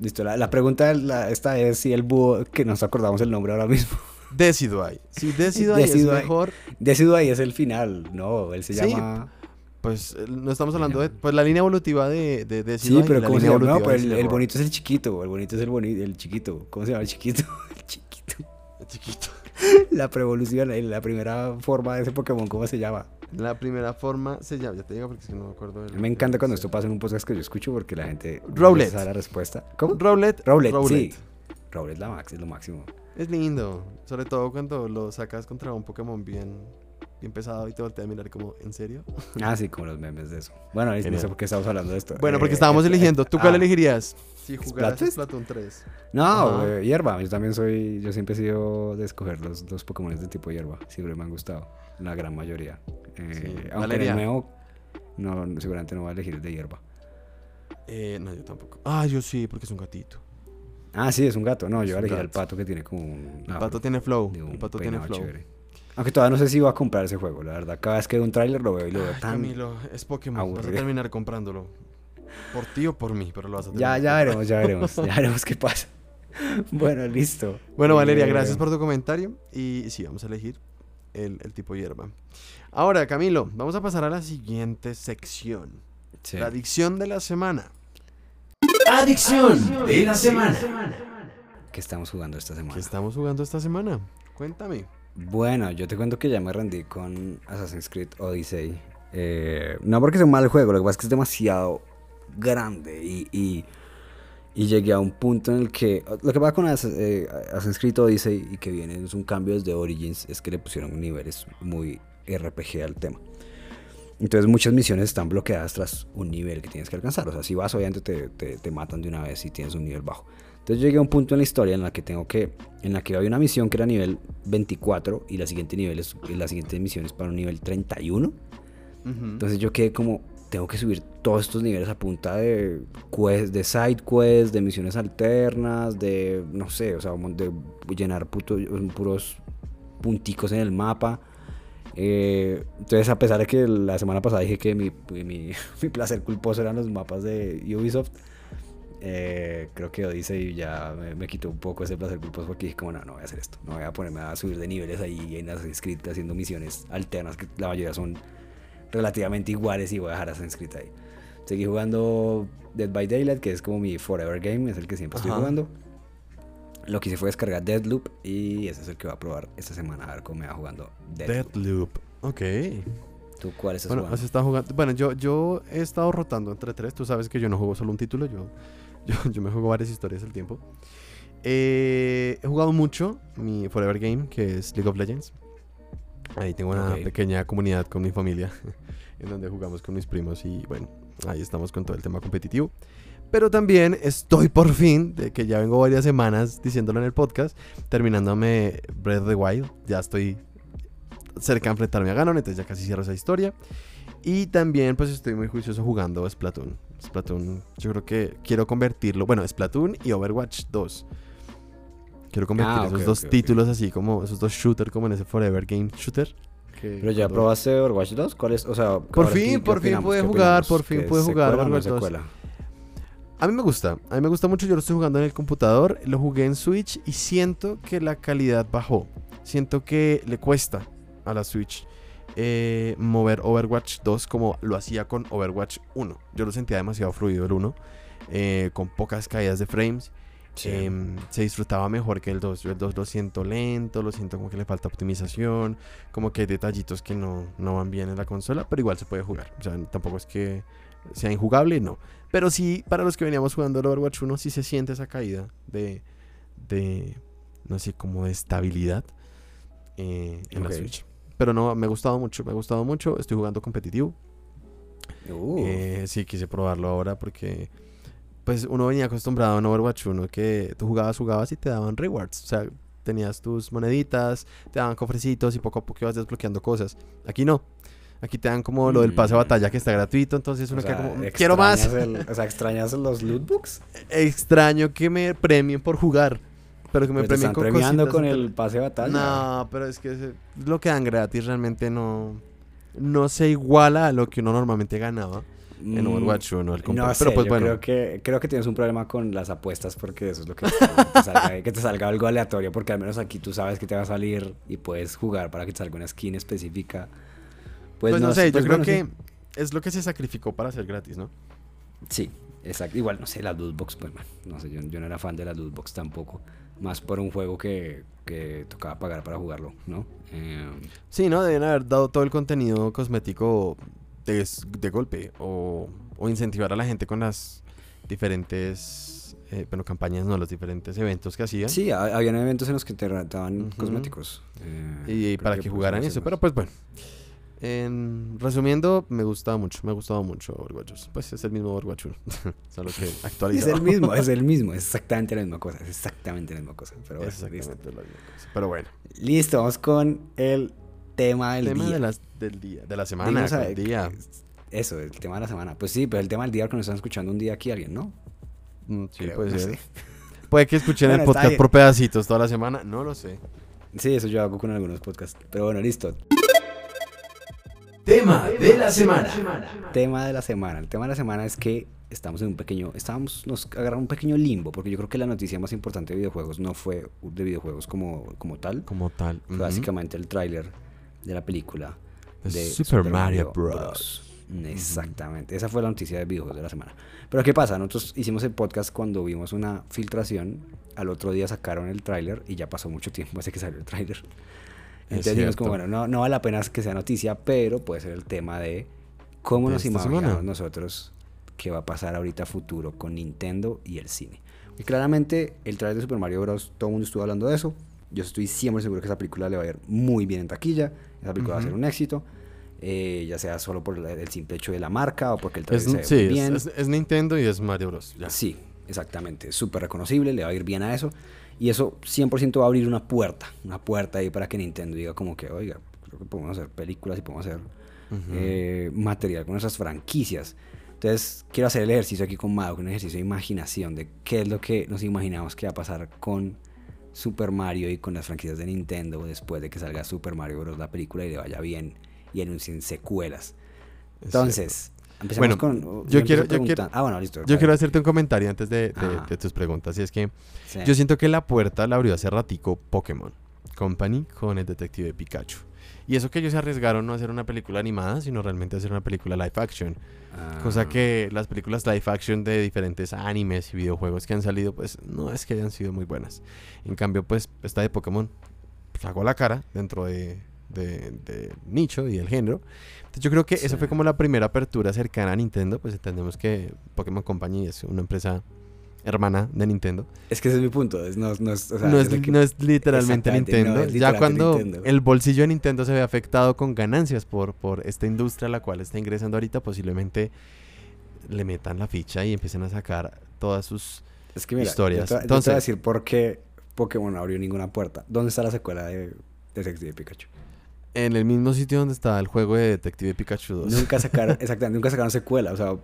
Listo, la, la pregunta la- esta es si el búho, que nos acordamos el nombre ahora mismo. Decidueye. Si Decidueye es Decidueye. mejor, Decido ahí es el final, no, él se Sí, llama... pues eh, no estamos hablando de... Pues la línea evolutiva de, de Sí, Decidueye pero ¿cómo se llama? No, pero el, el bonito es el chiquito, el bonito es el bonito, el chiquito. ¿Cómo se llama el chiquito? El chiquito. Chiquito. La preevolución, eh, la primera forma de ese Pokémon, ¿cómo se llama? La primera forma se llama... Ya te digo porque que no me acuerdo. Me encanta cuando esto pasa en un podcast que yo escucho porque la gente Rowlet. la respuesta. ¿Cómo? Rowlet. Rowlet, sí. Rowlet la max, es lo máximo. Es lindo, sobre todo cuando lo sacas contra un Pokémon bien, bien pesado y te voltea a mirar como, ¿en serio? Ah, sí, como los memes de eso. Bueno, no sé por qué estamos hablando de esto. Bueno, porque Eh, estábamos eh, eligiendo. ¿Tú cuál ah, elegirías? Si jugaras. Splatoon 3. No, eh, hierba. Yo también soy. Yo siempre he sido de escoger los, los Pokémon de tipo hierba. Siempre me han gustado. La gran mayoría. Eh, Sí. Aunque Valeria. el nuevo. No, seguramente no voy a elegir el de hierba. Eh, no, yo tampoco. Ah, yo sí, porque es un gatito. Ah, sí, es un gato. No, Es yo voy a un elegir al pato que tiene como un. El pato tiene flow. El pato tiene flow. chévere. Aunque todavía no sé si voy a comprar ese juego, la verdad. Cada vez que veo un tráiler lo veo y lo veo Ay, tan. Camilo, es Pokémon. Vas a terminar comprándolo. Por ti o por mí, pero lo vas a Ya, terminar ya veremos, ya veremos. Ya veremos qué pasa. Bueno, listo. Bueno, Valeria, Eh, gracias por tu comentario. Y sí, vamos a elegir el, el tipo hierba. Ahora, Camilo, vamos a pasar a la siguiente sección. sí. La adicción de la semana. Adicción de la semana. ¿Qué estamos jugando esta semana? ¿Qué estamos jugando esta semana? Cuéntame. Bueno, yo te cuento que ya me rendí con Assassin's Creed Odyssey. Eh, no porque sea un mal juego, lo que pasa es que es demasiado grande y, y- y llegué a un punto en el que... Lo que pasa con Ass- eh, Assassin's Creed Odyssey y que viene es un cambio desde Origins es que le pusieron niveles muy RPG al tema. Entonces muchas misiones están bloqueadas tras un nivel que tienes que alcanzar. O sea, si vas obviamente te, te- te matan de una vez si tienes un nivel bajo. Entonces llegué a un punto en la historia en la que tengo que, en la que había una misión que era nivel 24 y la siguiente nivel es, la siguiente misión es para un nivel 31. Entonces yo quedé como, tengo que subir todos estos niveles a punta de quest, de side quests, de misiones alternas, de, no sé, o sea, de llenar puros punticos en el mapa. Eh, entonces, a pesar de que la semana pasada dije que mi, mi, placer culposo eran los mapas de Ubisoft, eh, creo que Odyssey ya me, me quitó un poco ese placer culposo porque dije como no, no voy a hacer esto, no voy a ponerme a subir de niveles ahí en Creed haciendo misiones alternas que la mayoría son relativamente iguales y voy a dejar Creed ahí. Seguí jugando Dead by Daylight, que es como mi forever game, es el que siempre estoy Ajá. jugando. Lo que hice fue descargar Deadloop y ese es el que voy a probar esta semana a ver cómo me va jugando Deadloop. Deadloop. Ok. ¿Tú cuál estás Bueno, jugando? estado jugando. Bueno, yo, yo he estado rotando entre tres. Tú sabes que yo no juego solo un título, yo, yo, yo me juego varias historias al tiempo. Eh, he jugado mucho mi Forever Game, que es League of Legends. Ahí tengo una pequeña comunidad con mi familia, en donde jugamos con mis primos y bueno, ahí estamos con todo el tema competitivo. Pero también estoy por fin, de que ya vengo varias semanas diciéndolo en el podcast, terminándome Breath of the Wild. Ya estoy cerca de enfrentarme a Ganon, entonces ya casi cierro esa historia. Y también pues estoy muy juicioso jugando Splatoon. Splatoon, yo creo que quiero convertirlo, bueno, Splatoon y Overwatch 2. Quiero convertir Ah, esos ok, dos ok, ok. títulos así como esos dos shooters como en ese Forever Game Shooter. Que Pero ya cuando- probaste Overwatch 2? ¿Cuál es? O sea, Por sí, fin, ¿qué por fin pude ¿Qué jugar, por fin ¿Que pude jugar no Overwatch 2? secuela? A mí me gusta, a mí me gusta mucho, yo lo estoy jugando en el computador, lo jugué en Switch y siento que la calidad bajó. Siento que le cuesta a la Switch eh, mover Overwatch 2 como lo hacía con Overwatch 1. Yo lo sentía demasiado fluido el 1, eh, con pocas caídas de frames. Sí. Em, se disfrutaba mejor que el 2. Yo el 2 lo siento lento, lo siento como que le falta optimización, como que hay detallitos que no, no van bien en la consola, pero igual se puede jugar. O sea, tampoco es que sea injugable, no. Pero sí, para los que veníamos jugando el Overwatch 1, sí se siente esa caída de, de no sé, como de estabilidad eh, en Ok. la Switch. Pero no, me ha gustado mucho, me ha gustado mucho. Estoy jugando competitivo. Uh, Eh, sí, quise probarlo ahora porque pues uno venía acostumbrado en Overwatch 1 que tú jugabas, jugabas y te daban rewards. O sea, tenías tus moneditas, te daban cofrecitos y poco a poco ibas desbloqueando cosas. Aquí no. Aquí te dan como lo del pase de Mm. batalla que está gratuito, entonces o uno sea, queda como, quiero más. el- o sea, ¿extrañas los lootbooks? Extraño que me premien por jugar, pero que me Pero te premien están con premiando cositas con el pase de batalla. No, pero es que lo que dan gratis realmente no no se iguala a lo que uno normalmente ganaba en Mm, Overwatch 1 al comprar. No sé, pero pues yo bueno, creo que, creo que tienes un problema con las apuestas porque eso es lo que te, salga, que te salga algo aleatorio, porque al menos aquí tú sabes que te va a salir y puedes jugar para que te salga una skin específica. Pues, no, sé, yo pues creo que sí. es lo que se sacrificó para ser gratis, ¿no? Sí, exacto. Igual, no sé, las lootbox, pues bueno, no sé, yo, yo no era fan de las lootbox tampoco. Más por un juego que, que tocaba pagar para jugarlo, ¿no? Eh, Sí, ¿no? Deben haber dado todo el contenido cosmético de, de golpe o, o incentivar a la gente con las diferentes, eh, bueno, campañas, no, los diferentes eventos que hacían. sí, ha- habían eventos en los que te daban cosméticos. eh, y para que, por jugaran eso, pero pues bueno. En, resumiendo, me gustaba mucho, me ha gustado mucho Overwatch 2. Pues es el mismo Overwatch 1, solo que Es actualizado. el mismo, es el mismo, es exactamente la misma cosa, es exactamente la misma cosa. Pero bueno, Exactamente listo. la misma cosa. Pero bueno, Listo, vamos con el tema del tema día. de las, del día, de la semana, del día. Eso, el tema de la semana. Pues sí, pero el tema del día que nos están escuchando un día aquí alguien, ¿no? Mm, sí, Creo, puede no ser. sé. Puede que escuchen Bueno, el podcast por pedacitos toda la semana, no lo sé. Sí, eso yo hago con algunos podcasts. Pero bueno, listo. Tema de la semana. Tema de la semana. El tema de la semana es que estamos en un pequeño, estábamos, nos agarraron un pequeño limbo, porque yo creo que la noticia más importante de videojuegos no fue de videojuegos como, como tal, Como tal. fue ujú. básicamente el tráiler de la película De Super Mario Bros. Exactamente, esa fue la noticia de videojuegos de la semana. Pero ¿qué pasa? Nosotros hicimos el podcast cuando vimos una filtración, al otro día sacaron el tráiler y ya pasó mucho tiempo desde que salió el tráiler. Entonces dijimos como, bueno, no, no vale la pena que sea noticia, pero puede ser el tema de cómo De nos imaginamos semana. nosotros que va a pasar ahorita futuro con Nintendo y el cine. Y claramente el trailer de Super Mario Bros. todo el mundo estuvo hablando de eso. Yo estoy siempre seguro que esa película le va a ir muy bien en taquilla. Esa película va a ser un éxito. eh, ya sea solo por el, simple hecho de la marca o porque el trailer Es, se ve sí, muy es, bien. es- es Nintendo y es Mario Bros. Ya. Sí, exactamente. Es súper reconocible, le va a ir bien a eso. Y eso 100% va a abrir una puerta. Una puerta ahí para que Nintendo diga como que, oiga, creo que podemos hacer películas y podemos hacer Ujú. eh, material con esas franquicias. Entonces, quiero hacer el ejercicio aquí con Mado, un ejercicio de imaginación de qué es lo que nos imaginamos que va a pasar con Super Mario y con las franquicias de Nintendo después de que salga Super Mario Bros. la película y le vaya bien y anuncien secuelas. Es Entonces, empecemos Bueno, con... yo quiero- yo quiero- Ah, bueno, listo. Yo quiero hacerte un comentario antes de, de- Ajá. de tus preguntas. Y es que Sí. yo siento que la puerta la abrió hace ratico Pokémon Company con el detective Pikachu. Y eso que ellos se arriesgaron no a hacer una película animada, sino realmente a hacer una película live action. Cosa Ah, que las películas live action de diferentes animes y videojuegos que han salido, pues no es que hayan sido muy buenas. En cambio, pues esta de Pokémon, pues hago la cara dentro de de, de nicho y del género. Entonces yo creo que eso fue como la primera apertura cercana a Nintendo, pues entendemos que Pokémon Company es una empresa hermana de Nintendo. Es que ese es mi punto. es- no, no es, o sea, no, es, de que- no es literalmente Nintendo. ya cuando Nintendo. el bolsillo de Nintendo se ve afectado con ganancias por, por esta industria a la cual está ingresando ahorita, posiblemente le metan la ficha y empiecen a sacar todas sus... es que mira, historias. Yo te, yo te Entonces- voy a decir por qué Pokémon no abrió ninguna puerta. ¿Dónde está la secuela de Detective Pikachu? En el mismo sitio donde está el juego de Detective Pikachu 2. Nunca sacaron, exactamente, nunca sacaron secuela. O sea,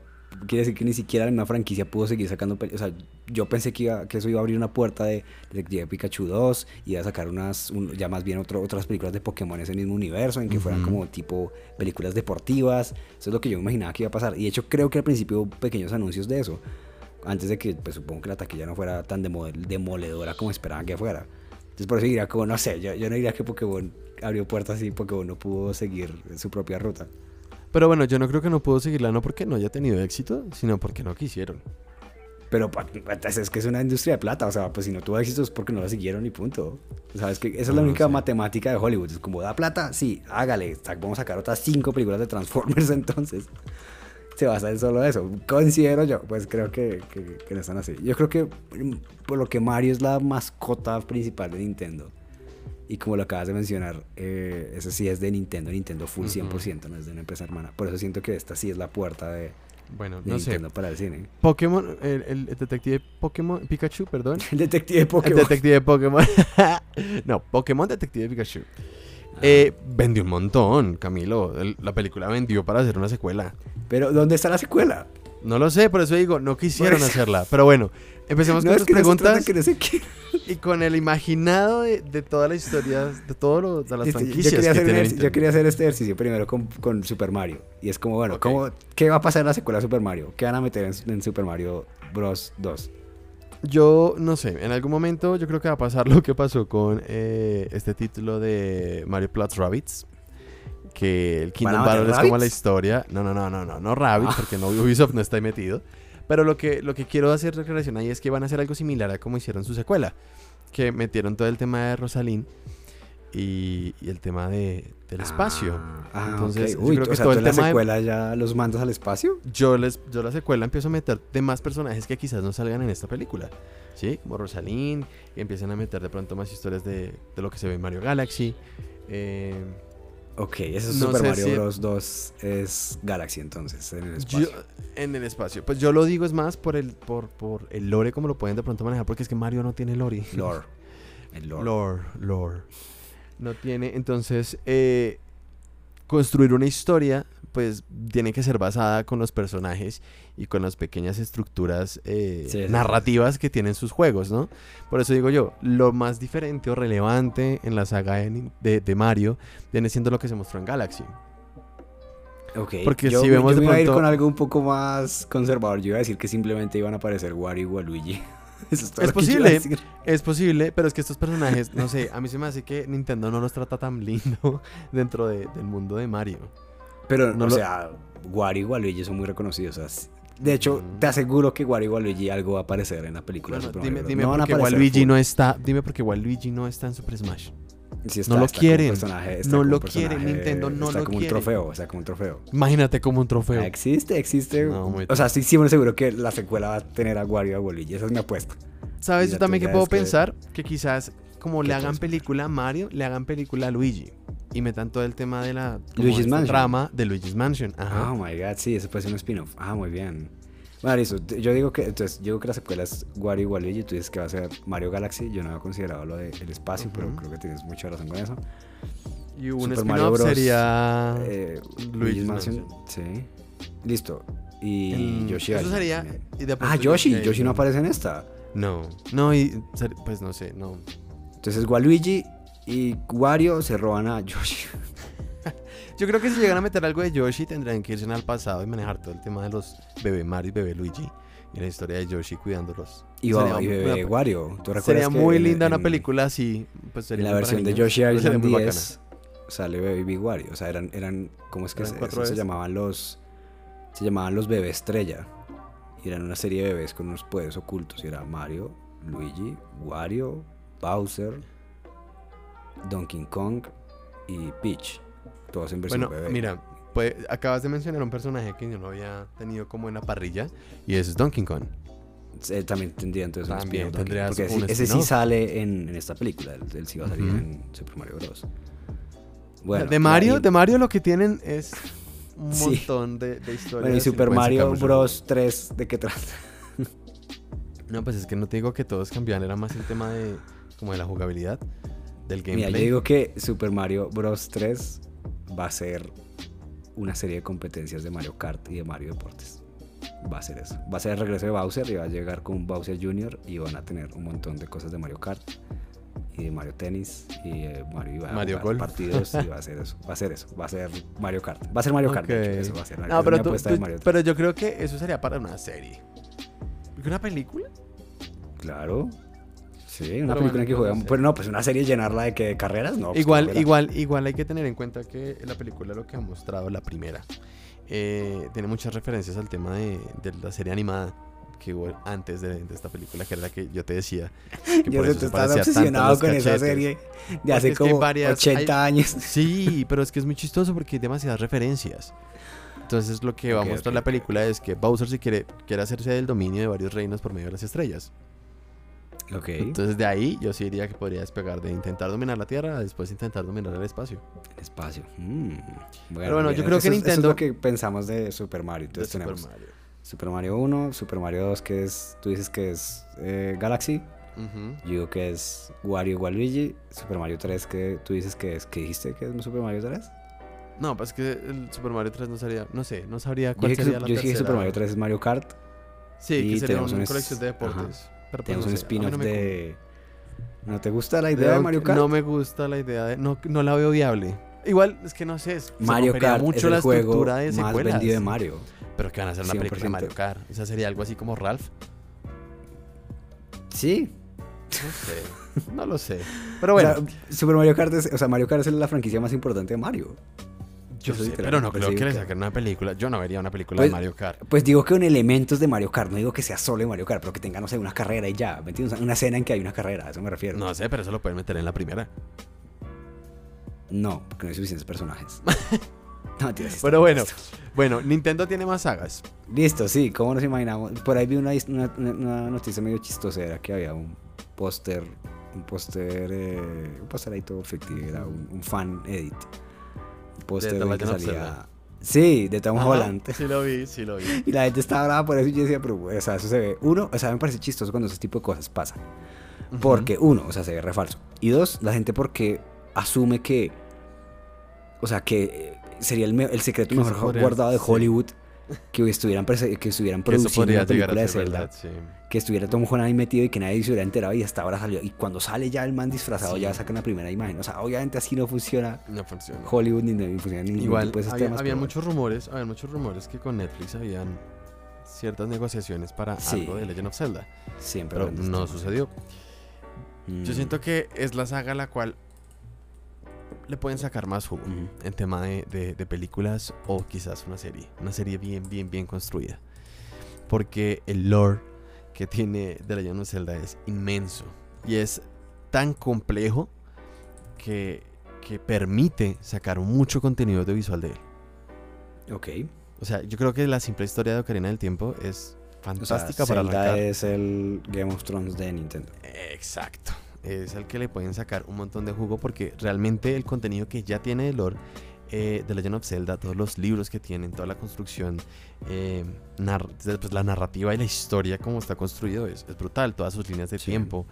quiere decir que ni siquiera en una franquicia pudo seguir sacando. O sea, yo pensé que, iba, que eso iba a abrir una puerta de Detective Pikachu 2, iba a sacar unas, un- ya más bien otro- otras películas de Pokémon en ese mismo universo, en que fueran como tipo películas deportivas. Eso es lo que yo imaginaba que iba a pasar. Y de hecho, creo que al principio hubo pequeños anuncios de eso. Antes de que, pues supongo que la taquilla no fuera tan demo- demoledora como esperaban que fuera. Entonces, por eso diría, como, no sé, yo, yo no diría que Pokémon abrió puertas y Pokémon no pudo seguir su propia ruta. Pero bueno, yo no creo que no pudo seguirla, no porque no haya tenido éxito, sino porque no quisieron. Pero pa- es que es una industria de plata, o sea, pues si no tuvo éxito es porque no la siguieron y punto. Sabes que esa es la No, única sí. matemática de Hollywood. Es como da plata, sí, hágale. Vamos a sacar otras cinco películas de Transformers entonces. Se basa en solo eso. Considero yo, pues creo que, que, que no están así. Yo creo que mm, por lo que Mario es la mascota principal de Nintendo. Y como lo acabas de mencionar, eh, eso sí es de Nintendo, Nintendo full Ujú. 100%, no es de una empresa hermana. Por eso siento que esta sí es la puerta de, Bueno, de no sé. Nintendo para el cine. Pokémon, el, el detective Pokémon, Pikachu, perdón. El detective El Pokémon. detective Pokémon. no, Pokémon Detective Pikachu. Eh, vendió un montón, Camilo. El- la película vendió para hacer una secuela. Pero, ¿dónde está la secuela? No lo sé, por eso digo, no quisieron hacerla. Pero bueno, empecemos no con las que preguntas que no y con el imaginado de, de todas las historias, de todas las yo, franquicias quería que hacer yo quería hacer este ejercicio primero con, con Super Mario. Y es como, bueno. ¿cómo- ¿qué va a pasar en la secuela de Super Mario? ¿Qué van a meter en, en Super Mario Bros. 2? Yo no sé, en algún momento yo creo que va a pasar lo que pasó con eh, este título de Mario Plus Rabbits. Que el Kingdom ¿Van a meter Battle es como la historia. No, no, no, no, no, no Rabbit, Ah. porque no, Ubisoft no está ahí metido. Pero lo que, lo que quiero hacer declaración ahí es que van a hacer algo similar a como hicieron su secuela. Que metieron todo el tema de Rosalind y, y el tema de, del espacio. Ah, Entonces, ok. yo Uy, creo o que sea, todo ¿tú el la tema de- secuela ya los mandas al espacio? Yo, les, yo la secuela empiezo a meter de más personajes que quizás no salgan en esta película. ¿Sí? Como Rosalind. Y empiezan a meter de pronto más historias de, de lo que se ve en Mario Galaxy. Eh, Ok, ese es No Super Mario si- Bros. 2 es Galaxy entonces, en el espacio. yo- en el espacio. Pues yo lo digo es más por el, por, por el lore, como lo pueden de pronto manejar. Porque es que Mario no tiene lore. Lore. El lore. Lore, lore. No tiene. Entonces, eh, construir una historia, pues tiene que ser basada con los personajes y con las pequeñas estructuras eh, Sí, sí, sí. narrativas que tienen sus juegos, ¿no? Por eso digo yo, lo más diferente o relevante en la saga de, Nin- de- de Mario viene siendo lo que se mostró en Galaxy. Ok, Porque yo, si vemos yo de iba a ir con algo un poco más conservador. Yo iba a decir que simplemente iban a aparecer Wario y Waluigi. Eso es posible. Es posible, pero es que estos personajes, no sé, a mí se me hace que Nintendo no los trata tan lindo dentro de- del mundo de Mario. Pero, No o lo- sea, Wario y Waluigi son muy reconocidos. o sea, s- de hecho, Mm. te aseguro que Wario y Waluigi algo va a aparecer en la película. de Bueno, dime, dime No van a por qué aparecer Waluigi no está, dime por qué Waluigi no está en Super Smash. Sí no lo está como quieren. personaje, está No como lo quieren, Nintendo no está lo como quiere. un trofeo, o sea, como un trofeo. Imagínate como un trofeo. Ah, existe, existe. No, muy o sea, estoy siempre seguro que la secuela va a tener a Wario y a Waluigi. Esa es mi apuesta. ¿Sabes? Yo también que puedo que- pensar que quizás como ¿Qué le hagan película a Mario, le hagan película a Luigi. Y metan todo el tema de la Luigi's Mansion. trama de Luigi's Mansion. Ajá. Oh my god, sí, eso puede ser un spin-off. Ah, muy bien. Bueno, listo. Yo digo que entonces, yo digo que la secuela es Wario y Waluigi. Tú dices que va a ser Mario Galaxy. Yo no había considerado lo del espacio, pero Ujú. creo que tienes mucha razón con eso. y un spin-off sería Eh, Luigi's Mansion. Sí. Listo. Y El- Yoshi Eso sería. también. y de Ah, Yoshi. Yoshi no aparece en esta. No, no, y pues no sé, no. Entonces Waluigi y Wario se roban a Yoshi. Yo creo que si llegan a meter algo de Yoshi, tendrían que irse al pasado y manejar todo el tema de los bebé Mario y bebé Luigi. Y la historia de Yoshi cuidándolos. Y, Sería y una- bebé Wario. ¿Tú recuerdas Sería que muy en- linda una película así. Pues En sería la versión de Yoshi Island muy 10 sale Baby Wario. O sea, eran, eran ¿cómo es que ¿Eran se, se llamaban los se llamaban los bebés estrella? Y eran una serie de bebés con unos poderes ocultos. Y era Mario, Luigi, Wario, Bowser, Donkey Kong y Peach. Todos en versión Bueno, bebé. mira, pues, acabas de mencionar un personaje que yo no había tenido como en la parrilla y es Donkey Kong. Eh, también tendría entonces También Porque un ese, ese sí sale en, en esta película. Él, él sí va a salir en Super Mario Bros. Bueno, de Mario, y- de Mario lo que tienen es un Sí. montón de, de historias. Bueno, y Super Mario Bros. 3, ¿de qué trata? No, pues es que no te digo que todos cambian, era más el tema de como de la jugabilidad, del Mira, gameplay. yo digo que Super Mario Bros. 3 va a ser una serie de competencias de Mario Kart y de Mario Deportes. Va a ser eso. Va a ser el regreso de Bowser y va a llegar con Bowser Jr. y van a tener un montón de cosas de Mario Kart y de Mario Tenis y de Mario, y va a Mario jugar Golf. partidos y va a ser eso. Va a ser eso. Va a ser Mario Kart. Va a ser Mario Kart. hecho, eso va a ser. No, pero, tú- Mario pero yo creo que eso sería para una serie. Una película. Claro. Sí, una Pero película bueno, que sé. Pero no, pues una serie llenarla de que de carreras, no. pues, igual, igual, igual hay que tener en cuenta que la película lo que ha mostrado, la primera, eh, tiene muchas referencias al tema de, de la serie animada que hubo antes de, de esta película, que era la que yo te decía. Que Yo por sé, eso tú estás obsesionado con esa serie de hace es que hay como varias- 80 años. Sí, pero es que es muy chistoso porque hay demasiadas referencias. Entonces lo que va a mostrar la película es que Bowser si quiere, quiere hacerse del dominio de varios reinos por medio de las estrellas. Ok. Entonces de ahí yo sí diría que podría despegar de intentar dominar la Tierra a después intentar dominar el espacio. Espacio. Mm. Pero bueno, yo creo que es- eso es Nintendo- lo que pensamos de Super Mario. de Entonces Super tenemos Mario. Super Mario 1, Super Mario 2, que es. Tú dices que es eh, Galaxy. Ujú. Yo digo que es Wario Waluigi. Super Mario 3, que tú dices que es. ¿Qué dijiste que es Super Mario 3? No, pues que el Super Mario 3 no sería, no sé, no sabría Yo cuál dije, que, sería su- la yo dije que. Super Mario 3 es Mario Kart. Sí, y que sería una un colección de ajá. Pero pues Tenemos no un sé, spin-off no me de. ¿No te gusta la idea de Mario Kart? No me gusta la idea de. No, no la veo viable. Igual, es que no sé. Mario Kart mucho es el la juego estructura de más vendido de Mario. Pero que van a hacer una película de 100%. Mario Kart. O sea, sería algo así como Ralph. Sí. No sé. no lo sé. Pero bueno, O sea, Super Mario Kart es, o sea, Mario Kart es la franquicia más importante de Mario. Yo sé, pero no pues creo que le que- saquen una película. Yo no vería una película Pues- de Mario Kart. Pues digo que con elementos de Mario Kart, no digo que sea solo de Mario Kart, pero que tenga, no sé, una carrera y ya, ¿me entiendes? Una escena en que hay una carrera, a eso me refiero. No sé, pero eso lo pueden meter en la primera. No, porque no hay suficientes personajes. No, sí Pero bueno, bueno, Nintendo tiene más sagas. Listo, sí, ¿cómo nos imaginamos? Por ahí vi una, una, una noticia medio chistosa, era que había un póster, un póster, eh, un póster ahí todo ficticio, era un, un fan edit. Póster que salía... Sí, de Tom Ajá, Holland. Sí lo vi, sí lo vi. Y la gente estaba brava por eso y yo decía, pero, o sea, eso se ve. Uno, o sea, me parece chistoso cuando ese tipo de cosas pasan. Porque, uno, o sea, se ve re falso. Y dos, la gente porque asume que. O sea, que sería el, secreto mejor guardado de sí. Que estuvieran, que estuvieran produciendo una película de Zelda. verdad, sí. Que estuviera Tom Holland ahí metido y que nadie se hubiera enterado y hasta ahora salió. Y cuando sale ya el man disfrazado, Sí. ya sacan la primera imagen. O sea, obviamente así no funciona No funciona. Hollywood ni, ni funciona ningún Igual, tipo de esos había, temas, habían pero muchos rumores, habían muchos rumores que con Netflix habían ciertas negociaciones para Sí. algo de Legend of Zelda, siempre. pero no sucedió. Yo Mm. siento que es la saga la cual le pueden sacar más jugo Ujú. en tema de, de- de películas o quizás una serie, una serie bien, bien, bien construida. Porque el lore que tiene de Legend of Zelda es inmenso y es tan complejo que, que permite sacar mucho contenido audiovisual de él. Ok. O sea, yo creo que la simple historia de Ocarina del Tiempo es O sea, fantástica para Zelda arrancar. es el Game of Thrones de Nintendo. Exacto. Es el que le pueden sacar un montón de jugo porque realmente el contenido que ya tiene de lore eh, de Legend of Zelda, todos los libros que tienen, toda la construcción, eh, nar- pues, la narrativa y la historia como está construido es, es brutal. Todas sus líneas de Sí. tiempo,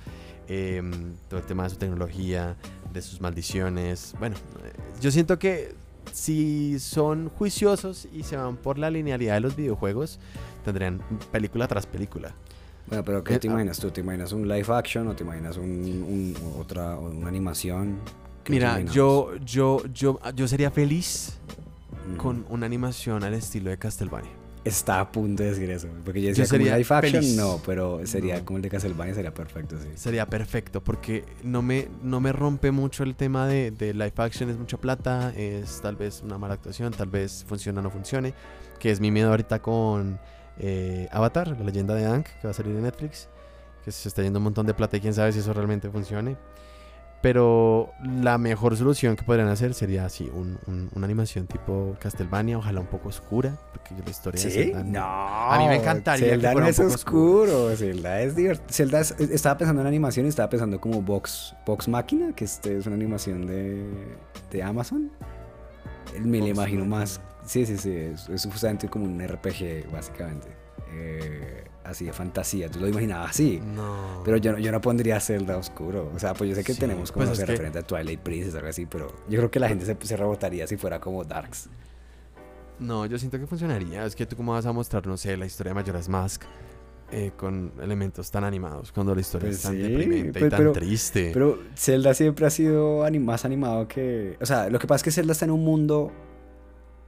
eh, todo el tema de su tecnología, de sus maldiciones. Bueno, eh, yo siento que si son juiciosos y se van por la linealidad de los videojuegos, tendrían película tras película. Bueno, pero ¿qué Eh, te imaginas tú? ¿Te imaginas un live action o te imaginas un, un- otra, una animación? ¿Qué nos Mira, yo, yo, yo, yo sería feliz Mm. con una animación al estilo de Castlevania. Está a punto de decir eso. Porque yo Yo decía como sería live action, feliz. no, pero sería No. como el de Castlevania, sería perfecto, sí. Sería perfecto porque no me, no me rompe mucho el tema de, de live action, es mucha plata, es tal vez una mala actuación, tal vez funciona o no funcione, que es mi miedo ahorita con eh, Avatar, la leyenda de Aang, que va a salir en Netflix, que se está yendo un montón de plata y quién sabe si eso realmente funcione. Pero la mejor solución que podrían hacer sería así, un- un- una animación tipo Castlevania, ojalá un poco oscura, porque la historia de ¿Sí? Zelda No. A mí me encantaría Zelda que fuera no un es poco oscuro. Zelda es divertido. Zelda es- estaba pensando en animación y estaba pensando como Box, Box Máquina, que este es una animación de, de Amazon. Me lo Vox imagino más. Sí, sí, sí. Es, es justamente como un RPG, básicamente. Eh, así de fantasía. Tú lo imaginabas así. No. Pero yo no, yo no pondría Zelda oscuro. O sea, pues yo sé que Sí, tenemos como pues que- referente a Twilight Princess o algo así, pero yo creo que la gente se, se rebotaría si fuera como Darks. No, yo siento que funcionaría. Es que tú cómo vas a mostrar, no sé, la historia de Majora's Mask eh, con elementos tan animados cuando la historia Pues es tan sí, deprimente y pues, tan pero- triste. Pero Zelda siempre ha sido más animado que... O sea, lo que pasa es que Zelda está en un mundo,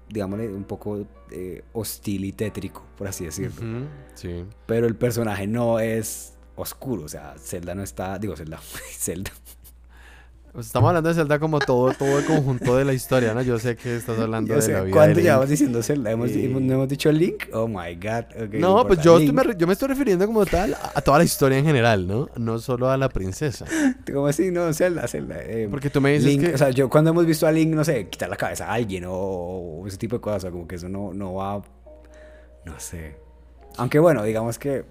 digámosle, un poco eh, hostil y tétrico, por así decirlo. Sí. Pero el personaje no es oscuro. O sea, Zelda no está... Digo, Zelda. Zelda. Pues estamos hablando de Zelda como todo, todo el conjunto de la historia, ¿no? Yo sé que estás hablando Yo de sé, la vida ¿Cuánto llevamos diciendo Zelda? ¿Hemos, Y- ¿No hemos dicho Link? Oh my god. No, pues yo, me, yo me estoy refiriendo como tal a, toda la historia en general, ¿no? No solo a la princesa. ¿Cómo así? No, Zelda, Zelda. eh, Porque tú me dices Link, que... o sea, yo cuando hemos visto a Link, no sé, quitar la cabeza a alguien o, o ese tipo de cosas, o sea, como que eso no, no va, no sé. Aunque bueno, digamos que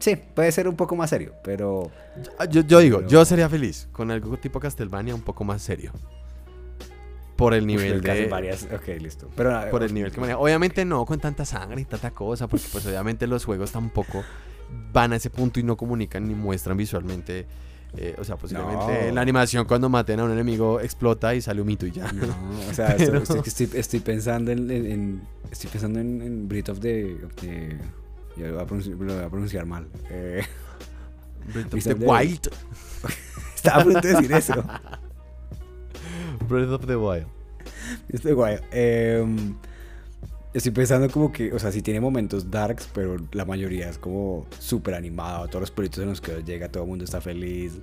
sí, puede ser un poco más serio, pero Ah, Yo, yo digo, Pero- yo sería feliz con algo tipo Castlevania un poco más serio. Por el nivel Uf, de... varias, ok, listo. Pero ah, Por el nivel que maneja. Obviamente no con tanta sangre y tanta cosa, porque pues obviamente los juegos tampoco van a ese punto y no comunican ni muestran visualmente. eh, o sea, posiblemente No. la animación cuando maten a un enemigo explota y sale un mito y ya. No, o sea, Pero- estoy, estoy, estoy pensando en, en- en- estoy pensando en, en Breath of the, of the- yo lo voy a pronunciar, lo voy a pronunciar mal. Eh, Breath of the Wild. estaba a punto de decir eso. Breath of the Wild. Estoy guay. Em, estoy pensando como que, o sea, sí tiene momentos darks, pero la mayoría es como súper animado. Todos los pueblitos en los que llega, todo el mundo está feliz.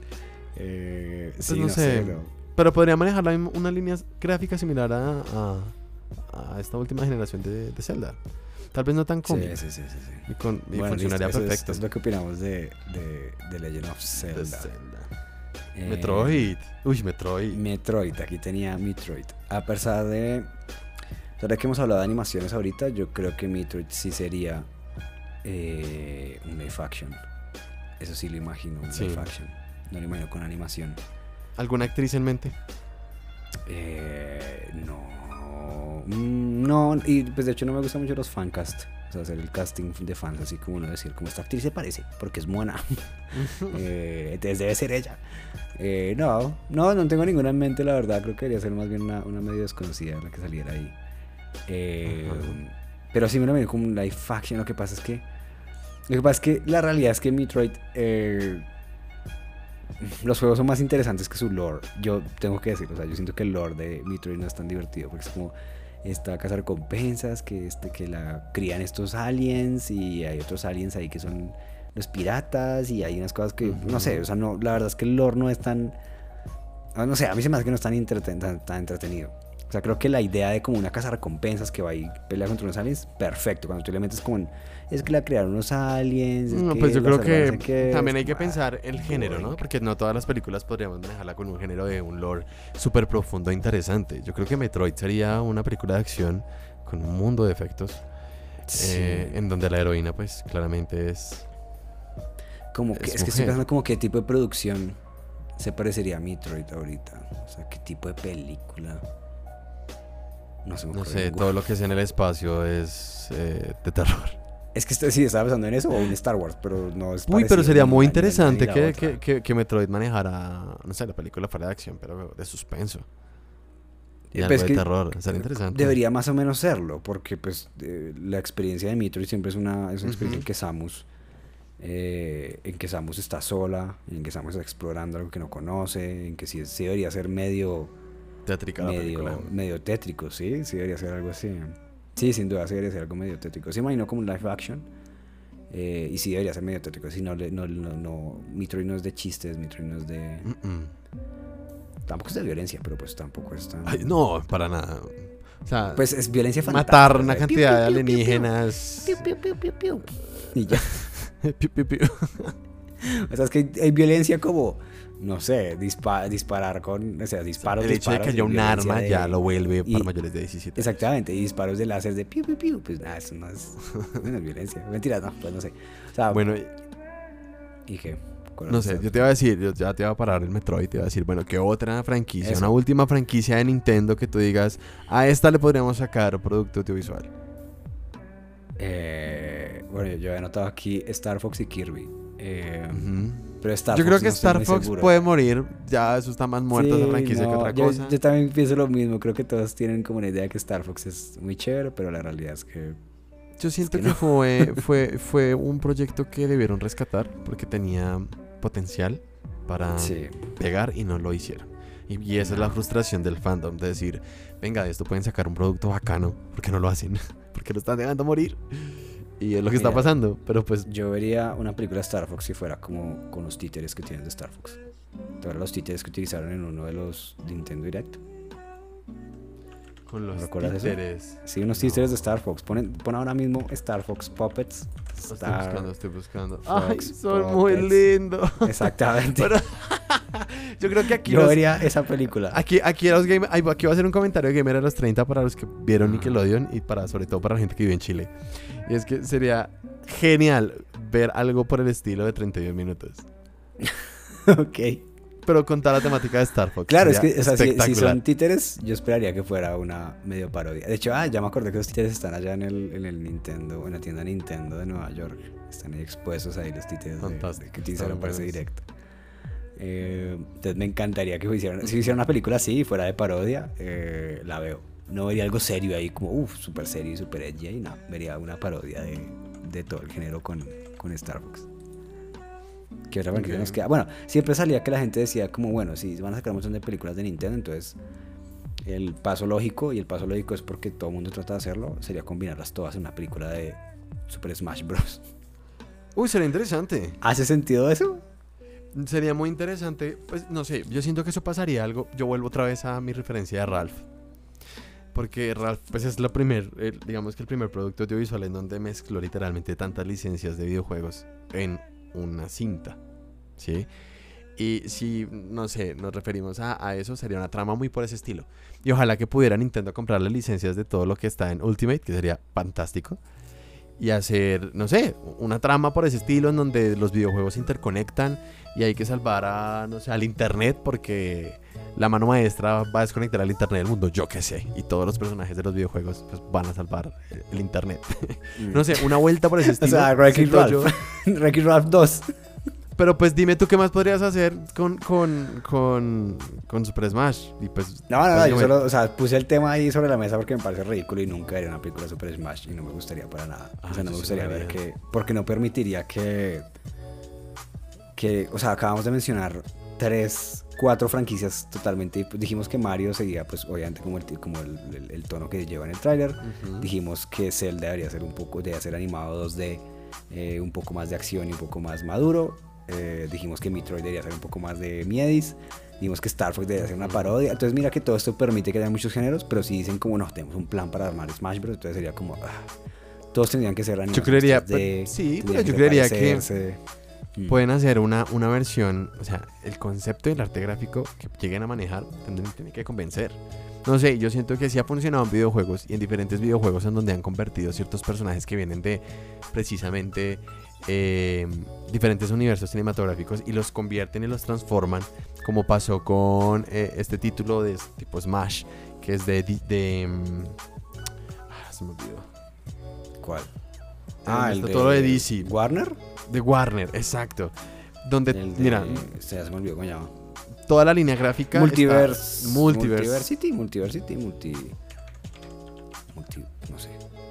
Eh, sí, Pues no no, sé. sé. ¿no? Pero podría manejar una línea gráfica similar a, a, a esta última generación de, de Zelda. Tal vez no tan cómica. sí, sí, sí, sí. Y, con- y Bueno, funcionaría listo, eso es- perfecto. Es, lo que opinamos de, de, de Legend of De Zelda. Zelda. Eh, Metroid. Uy, Metroid. Metroid, aquí tenía Metroid. A pesar de. Ahora que hemos hablado de animaciones ahorita, yo creo que Metroid sí sería eh, un live action. Eso sí lo imagino, un Sí. live action. No lo imagino con animación. ¿Alguna actriz en mente? Eh, no. Mm, No, y pues de hecho no me gustan mucho los fancast. O sea, hacer el casting de fans, así como uno decir, como esta actriz se parece, porque es mona. Eh, entonces debe ser ella. Eh, no, no, no tengo ninguna en mente, la verdad. Creo que debería ser más bien una, una medio desconocida la que saliera ahí. Eh, pero sí me lo veo como un live action. Lo que pasa es que. Lo que pasa es que la realidad es que Metroid. eh, los juegos son más interesantes que su lore. Yo tengo que decirlo. O sea, yo siento que el lore de Metroid no es tan divertido. Porque es como esta casa de recompensas. Que, este, que la crían estos aliens. Y hay otros aliens ahí que son los piratas. Y hay unas cosas que. No sé. O sea, no, la verdad es que el lore no es tan. ah, No sé, a mí se me hace que no es tan, entreten- tan, tan entretenido. O sea, creo que la idea de como una casa recompensas que va y pelea contra unos aliens, perfecto. Cuando tú le metes como en, es que la crearon unos aliens. es No, que pues yo creo que también hay que pensar ah, el género, ¿no? Porque no todas las películas podríamos manejarla con un género de un lore súper profundo e interesante. Yo creo que Metroid sería una película de acción con un mundo de efectos Sí. eh, en donde la heroína pues claramente es... como que, es es, que estoy pensando como qué tipo de producción se parecería a Metroid ahorita. O sea, qué tipo de película. No se me No sé, todo lo que es en el espacio es eh, de terror. Es que estoy- sí, estaba pensando en eso o un Star Wars, pero no es Uy, pero sería muy interesante que, que, que, que Metroid manejara, no sé, la película fuera de acción, pero de suspenso. Y Eh, algo pues de terror, sería interesante. Debería más o menos serlo, porque pues eh, la experiencia de Metroid siempre es una, es una experiencia en que Samus, eh, en que Samus está sola, en que Samus está explorando algo que no conoce, en que sí, sí debería ser medio, Teátrica la medio, película. medio tétrico, sí, sí debería ser algo así. Sí, sin duda, sí debería ser algo medio tétrico. Se imagino como un live action. eh, y sí debería ser medio tétrico. Si no, no, no, no, Metroid no es de chistes, Metroid no es de... Mm, mm. Tampoco es de violencia, pero pues tampoco es tan... Ay, no, para nada. O sea, Pues es violencia fantástica. matar una cantidad de piu, alienígenas. Piu, piu, piu, piu, piu. Y ya. Piu, piu, piu. O sea, es que hay violencia como no sé, dispa- disparar con, o sea, disparos, el hecho de que haya un arma de- ya lo vuelve y- para mayores de 17 años. Exactamente, y disparos de láser de piu, piu, piu, pues nada, eso no es, no es violencia. Mentira, no, pues no sé. O sea, Bueno, ¿y qué? ¿Cuál no sé, yo te iba a decir, yo ya te iba a parar el Metroid y te iba a decir, bueno, ¿qué otra franquicia? Eso. Una última franquicia de Nintendo que tú digas, a esta le podríamos sacar producto audiovisual. Eh, bueno, yo he anotado aquí Star Fox y Kirby. Eh, Ujú. Pero Star Yo Fox creo que no Star Fox seguro. puede morir, ya eso está más muerto esa Sí, franquicia que no, otra yo, cosa. yo también pienso lo mismo. Creo que todos tienen como una idea que Star Fox es muy chévere, pero la realidad es que. Yo siento que que, no. fue, fue, fue un proyecto que debieron rescatar porque tenía potencial para Sí. pegar y no lo hicieron. Y, y esa es la frustración del fandom, de decir, venga, de esto pueden sacar un producto bacano, ¿por qué no lo hacen? porque lo están dejando morir. Y es lo que está Mira. pasando, pero pues Yo vería una película de Star Fox si fuera como con los títeres que tienen de Star Fox. Todos los títeres que utilizaron en uno de los Nintendo Direct. con los ¿Recuerdas eso? títeres. Sí, unos títeres de Star Fox. Ponen, pon ahora mismo Star Fox Puppets. Estoy Star- buscando, estoy buscando. Fox Ay, son muy Puppets. lindos. Exactamente. Pero yo creo que aquí Yo los- vería esa película. Aquí, aquí, los game- aquí va a ser un comentario de Gamer a los 30 para los que vieron Nickelodeon y para, sobre todo para la gente que vive en Chile. Y es que sería genial ver algo por el estilo de 31 minutos. ok. Pero con toda la temática de Star Fox. Claro, es que o sea, si- son títeres, yo esperaría que fuera una medio parodia. De hecho, ah, ya me acordé que los títeres están allá en el, en el Nintendo, en la tienda Nintendo de Nueva York. Están ahí expuestos ahí los títeres de- que utilizaron para ese directo. Eh, entonces me encantaría que hicieran, si hicieran una película así, fuera de parodia, eh, la veo. No vería algo serio ahí, como, uff, super serio y super edgy, y no, vería una parodia de, de todo el género con, con Star Fox. ¿Qué otra franquicia Ok. nos queda? Bueno, siempre salía que la gente decía como, bueno, si van a sacar un montón de películas de Nintendo, entonces el paso lógico, y el paso lógico es porque todo el mundo trata de hacerlo, sería combinarlas todas en una película de Super Smash Bros. Uy, sería interesante. ¿Hace sentido eso? Sería muy interesante. Pues no sé, yo siento que eso pasaría algo. Yo vuelvo otra vez a mi referencia de Ralph. Porque Ralph, pues es la primer, el- digamos que el primer producto audiovisual en donde mezcló literalmente tantas licencias de videojuegos en una cinta. ¿Sí? Y si, no sé, nos referimos a, a eso, sería una trama muy por ese estilo. Y ojalá que pudiera Nintendo comprar las licencias de todo lo que está en Ultimate, que sería fantástico. Y hacer, no sé, una trama por ese estilo en donde los videojuegos se interconectan y hay que salvar a, no sé, al internet porque la mano maestra va a desconectar al internet del mundo, yo qué sé. Y todos los personajes de los videojuegos pues, van a salvar el- internet. no sé, una vuelta por ese O estilo. sea, Wreck-It siento yo. Ralph. Wreck-It Ralph 2. Pero pues dime tú qué más podrías hacer con, con, con, con Super Smash. Y pues, No, no, no, yo solo, o sea, puse el tema ahí sobre la mesa porque me parece ridículo y nunca haría una película de Super Smash y no me gustaría para nada. Ah, o sea, no me gustaría ver que, porque no permitiría que, que, o sea, acabamos de mencionar tres, cuatro franquicias totalmente, pues, dijimos que Mario sería, pues, obviamente como el, como el, el- el tono que lleva en el tráiler. Ujú. Dijimos que Zelda debería ser un poco, debería ser animado 2D, eh, un poco más de acción y un poco más maduro. Eh, dijimos que Metroid debería ser un poco más de miedis. Dijimos que Star Fox debería ser una parodia. Entonces mira que todo esto permite que haya muchos géneros, pero si dicen como no, tenemos un plan para armar Smash Bros. Entonces sería como... ah, todos tendrían que ser animados. creería, 3D, pues, sí, pero yo que creería que. Mm. Pueden hacer una, una versión, o sea, el concepto del arte gráfico que lleguen a manejar tendrían tiene que convencer. No sé, yo siento que sí ha funcionado en videojuegos y en diferentes videojuegos en donde han convertido ciertos personajes que vienen de precisamente eh, diferentes universos cinematográficos y los convierten y los transforman, como pasó con eh, este título de tipo Smash, que es de... di- de mm, ah, se me olvidó. ¿Cuál? Ah, está todo lo de DC. ¿Warner? De Warner, exacto. Donde, de- mira, Se me olvidó cómo llama. toda la línea gráfica. Multiverse. Multiverse. Multiversity, Multiversity, Multi. Multi. No sé.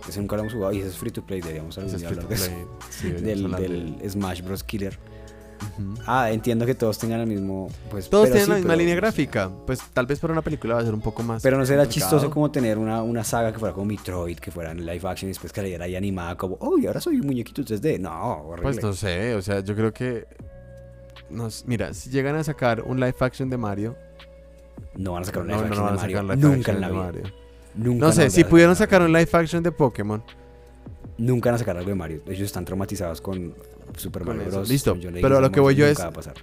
Ese nunca lo hemos jugado y ese es free to play. Deberíamos algún día hablar de eso. Sí, del Smash Bros. Killer. Ah, entiendo que todos tengan el mismo. Pues, Todos tienen sí, la misma pero- línea gráfica. Pues tal vez para una película va a ser un poco más. Pero no será complicado. chistoso como tener una, una saga que fuera como Metroid, que fuera en live action y después que la ahí animada como, oh, y ahora soy un muñequito 3D. No, horrible. Pues no sé, o sea, yo creo que. nos- mira, si llegan a sacar un live action de Mario. No van a sacar un live no, action de Mario. Nunca en la vida. Nunca No sé, si pudieron sacar un live action de Pokémon. Nunca van a sacar algo de Mario. Ellos están traumatizados con Super Mario. Bros. Listo, John pero a lo que voy yo es- va a pasar.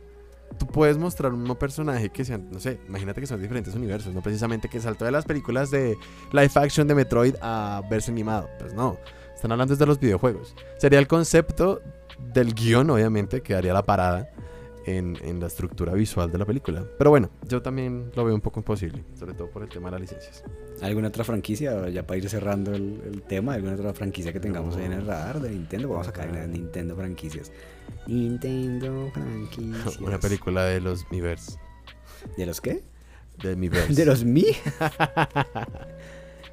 tú puedes mostrar un personaje que sean, no sé, imagínate que son diferentes universos, no precisamente que saltó de las películas de live action de Metroid a verse animado. Pues no, están hablando desde los videojuegos. Sería el concepto del guion, obviamente, que haría la parada en, en la estructura visual de la película. Pero bueno, yo también lo veo un poco imposible, sobre todo por el tema de las licencias. ¿Alguna otra franquicia? Ya para ir cerrando el, el tema, ¿alguna otra franquicia que tengamos ahí en el radar de Nintendo? Vamos a caer en las Nintendo franquicias. Nintendo franquicias. Una película de los Miiverse. ¿De los qué? De Miiverse. ¿De los Mi?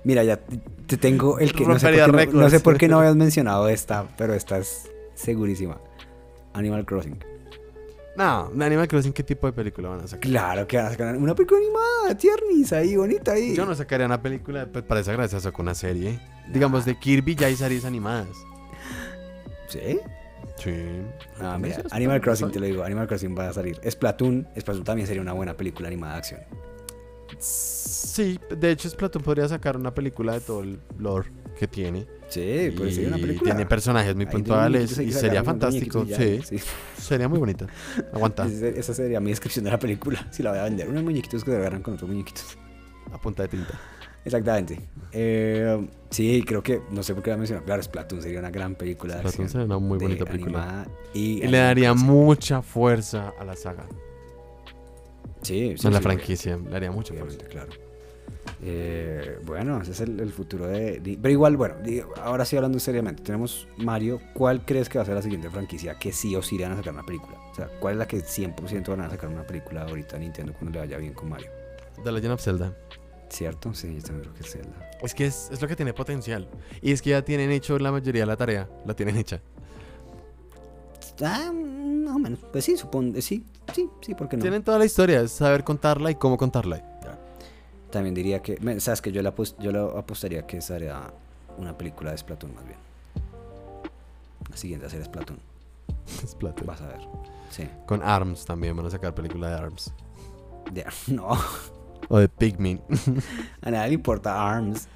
Mira, ya te tengo el que no sé, por qué no, no sé por qué no habías mencionado esta, pero esta es segurísima. Animal Crossing. No, de Animal Crossing, ¿qué tipo de película van a sacar? Claro que van a sacar una película animada, tiernis, ahí, bonita ahí. Yo no sacaría una película, pues para esa gracia sacó una serie. Digamos, de Kirby ya hay series animadas. ¿Sí? Sí. Ah, No mira, Animal Crossing, te lo digo, Animal Crossing va a salir. Splatoon, Splatoon también sería una buena película animada de acción. Sí, de hecho Splatoon podría sacar una película de todo el lore que tiene. Sí, puede ser una Y película. Tiene personajes muy puntuales y sería fantástico. Sí, sería muy bonita. Aguanta, Esa sería mi descripción de la película, si la voy a vender. Unos muñequitos que se agarran con otros muñequitos. a punta de tinta. Exactamente. Eh, sí, creo que, no sé por qué la mencionó. Claro, Splatoon sería una gran película Splatoon sería una muy bonita película. y, Y le daría mucha fuerza a la saga. Sí, sí, a la sí, franquicia, le haría mucha fuerza. Claro. Eh, bueno, ese es el, el futuro de, de- Pero igual, bueno, ahora sí hablando seriamente, tenemos Mario. ¿Cuál crees que va a ser la siguiente franquicia que sí o sí le van a sacar una película? O sea, ¿cuál es la que 100% van a sacar una película ahorita a Nintendo cuando le vaya bien con Mario? The Legend of Zelda. ¿Cierto? Sí, yo también creo que es Zelda. Es que es, es lo que tiene potencial. Y es que ya tienen hecho la mayoría de la tarea. La tienen hecha. Ah, más o menos. Pues sí, supongo. Sí, sí, sí, ¿por qué no? Tienen toda la historia, es saber contarla y cómo contarla. También diría que. ¿Sabes que Yo le, apos- yo apostaría que sería una película de Splatoon más bien. La siguiente a ser Splatoon. Splatoon. Vas a ver. Sí. Con ARMS también van a sacar película de ARMS. De- no. O de Pikmin. A nadie le importa ARMS.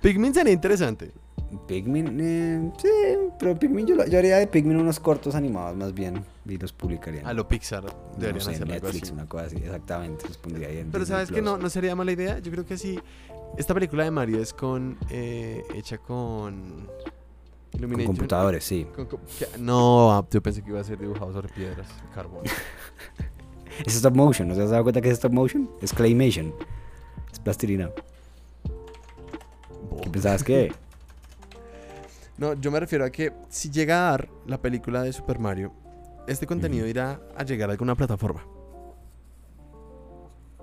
Pikmin sería interesante. Pikmin, eh, sí, pero Pikmin yo, lo- yo haría de Pikmin unos cortos animados más bien y los publicaría. A lo Pixar no deberían sé, en hacer algo Netflix, así. una cosa así, exactamente, los pondría ahí en Pero Disney sabes que Plus. no, no sería mala idea. Yo creo que sí. Esta película de Mario es con. eh, hecha con. Con computadores, sí. Con que- no, ah, yo pensé que iba a ser dibujado sobre piedras carbón. Es stop motion, ¿no te has dado cuenta que es stop motion? Es claymation. Es plastilina. ¿Qué pensabas que? No, yo me refiero a que si llega a dar la película de Super Mario, este contenido irá a llegar a alguna plataforma.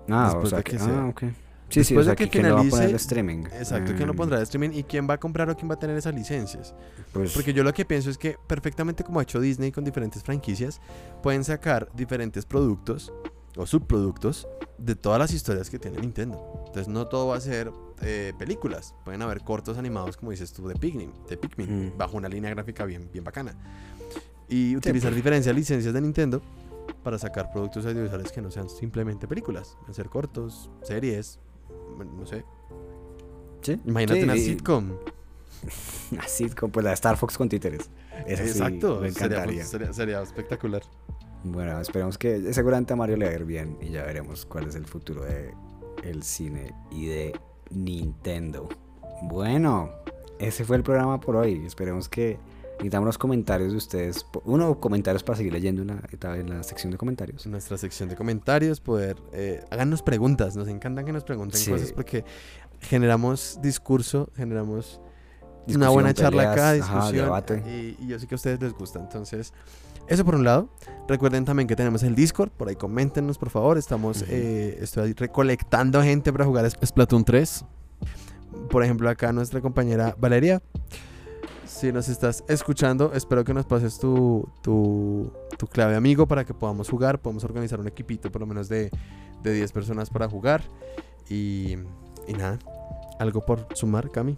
Ah, Después o sea de que, que ah, sea. ok. Sí, sí, o Después de sea que ¿quién lo va a poner de streaming? Exacto, ¿quién lo Mm, pondrá de streaming y quién va a comprar o quién va a tener esas licencias? Pues, Porque yo lo que pienso es que perfectamente como ha hecho Disney con diferentes franquicias, pueden sacar diferentes productos o subproductos de todas las historias que tiene Nintendo. Entonces no todo va a ser eh, películas, pueden haber cortos animados como dices tú de Pikmin, de Pikmin Mm. bajo una línea gráfica bien, bien bacana. Y utilizar diferentes licencias de Nintendo para sacar productos audiovisuales que no sean simplemente películas, pueden ser cortos, series, no sé. sí, Imagínate sí, una sitcom. Una sitcom, pues la de Star Fox con títeres. Esa sí Exacto, me sería, encantaría. sería- sería espectacular. Bueno, esperemos que seguramente a Mario le va a ir bien y ya veremos cuál es el futuro de el cine y de Nintendo. Bueno, ese fue el programa por hoy. Esperemos que necesitamos los comentarios de ustedes. Uno, comentarios para seguir leyendo en la, en la sección de comentarios. en nuestra sección de comentarios, poder eh, háganos preguntas, nos encantan que nos pregunten Sí. cosas porque generamos discurso, generamos una buena charla acá, peleas, ajá, discusión debate. y, y yo sé que a ustedes les gusta, entonces eso por un lado. Recuerden también que tenemos el Discord, por ahí coméntenos por favor, estamos Ujú. eh, estoy recolectando gente para jugar Sp- Splatoon 3. Por ejemplo, acá nuestra compañera Valeria. Si nos estás escuchando, espero que nos pases tu, tu, tu clave amigo para que podamos jugar. Podemos organizar un equipito por lo menos de, de 10 personas para jugar. Y, y nada, algo por sumar, Cami.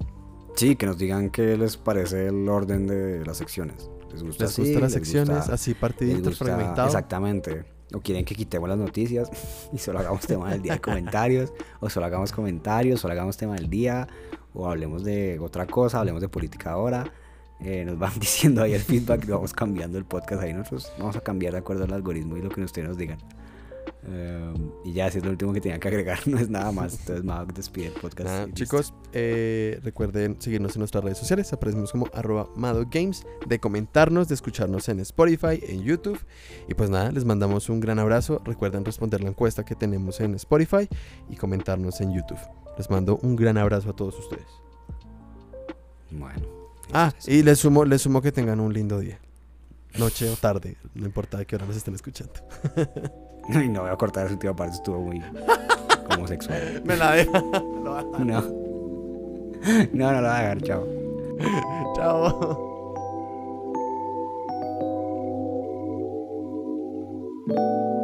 Sí, que nos digan qué les parece el orden de las secciones. ¿Les gusta ¿Les así? gustan las ¿Les secciones gusta- así partiditos, fragmentados? Exactamente. O quieren que quitemos las noticias y solo hagamos tema del día de comentarios. O solo hagamos comentarios, solo hagamos tema del día. O hablemos de otra cosa, hablemos de política ahora. Eh, nos van diciendo ahí el feedback y vamos cambiando el podcast ahí. Nosotros vamos a cambiar de acuerdo al algoritmo y lo que ustedes nos digan. Em, y ya, si es lo último que tenía que agregar, no es nada más. Entonces, Mac despide el podcast. Nada, chicos, eh, recuerden seguirnos en nuestras redes sociales. Aparecemos como arroba Mado Games, de comentarnos, de escucharnos en Spotify, en YouTube. Y pues nada, les mandamos un gran abrazo. Recuerden responder la encuesta que tenemos en Spotify y comentarnos en YouTube. Les mando un gran abrazo a todos ustedes. Bueno. Ah, y les sumo, les sumo que tengan un lindo día. Noche o tarde, no importa de qué hora nos estén escuchando. Ay, no voy a cortar esa última parte, estuvo muy homosexual. Me la deja. No. no, no la voy a dejar, chao. chao. thank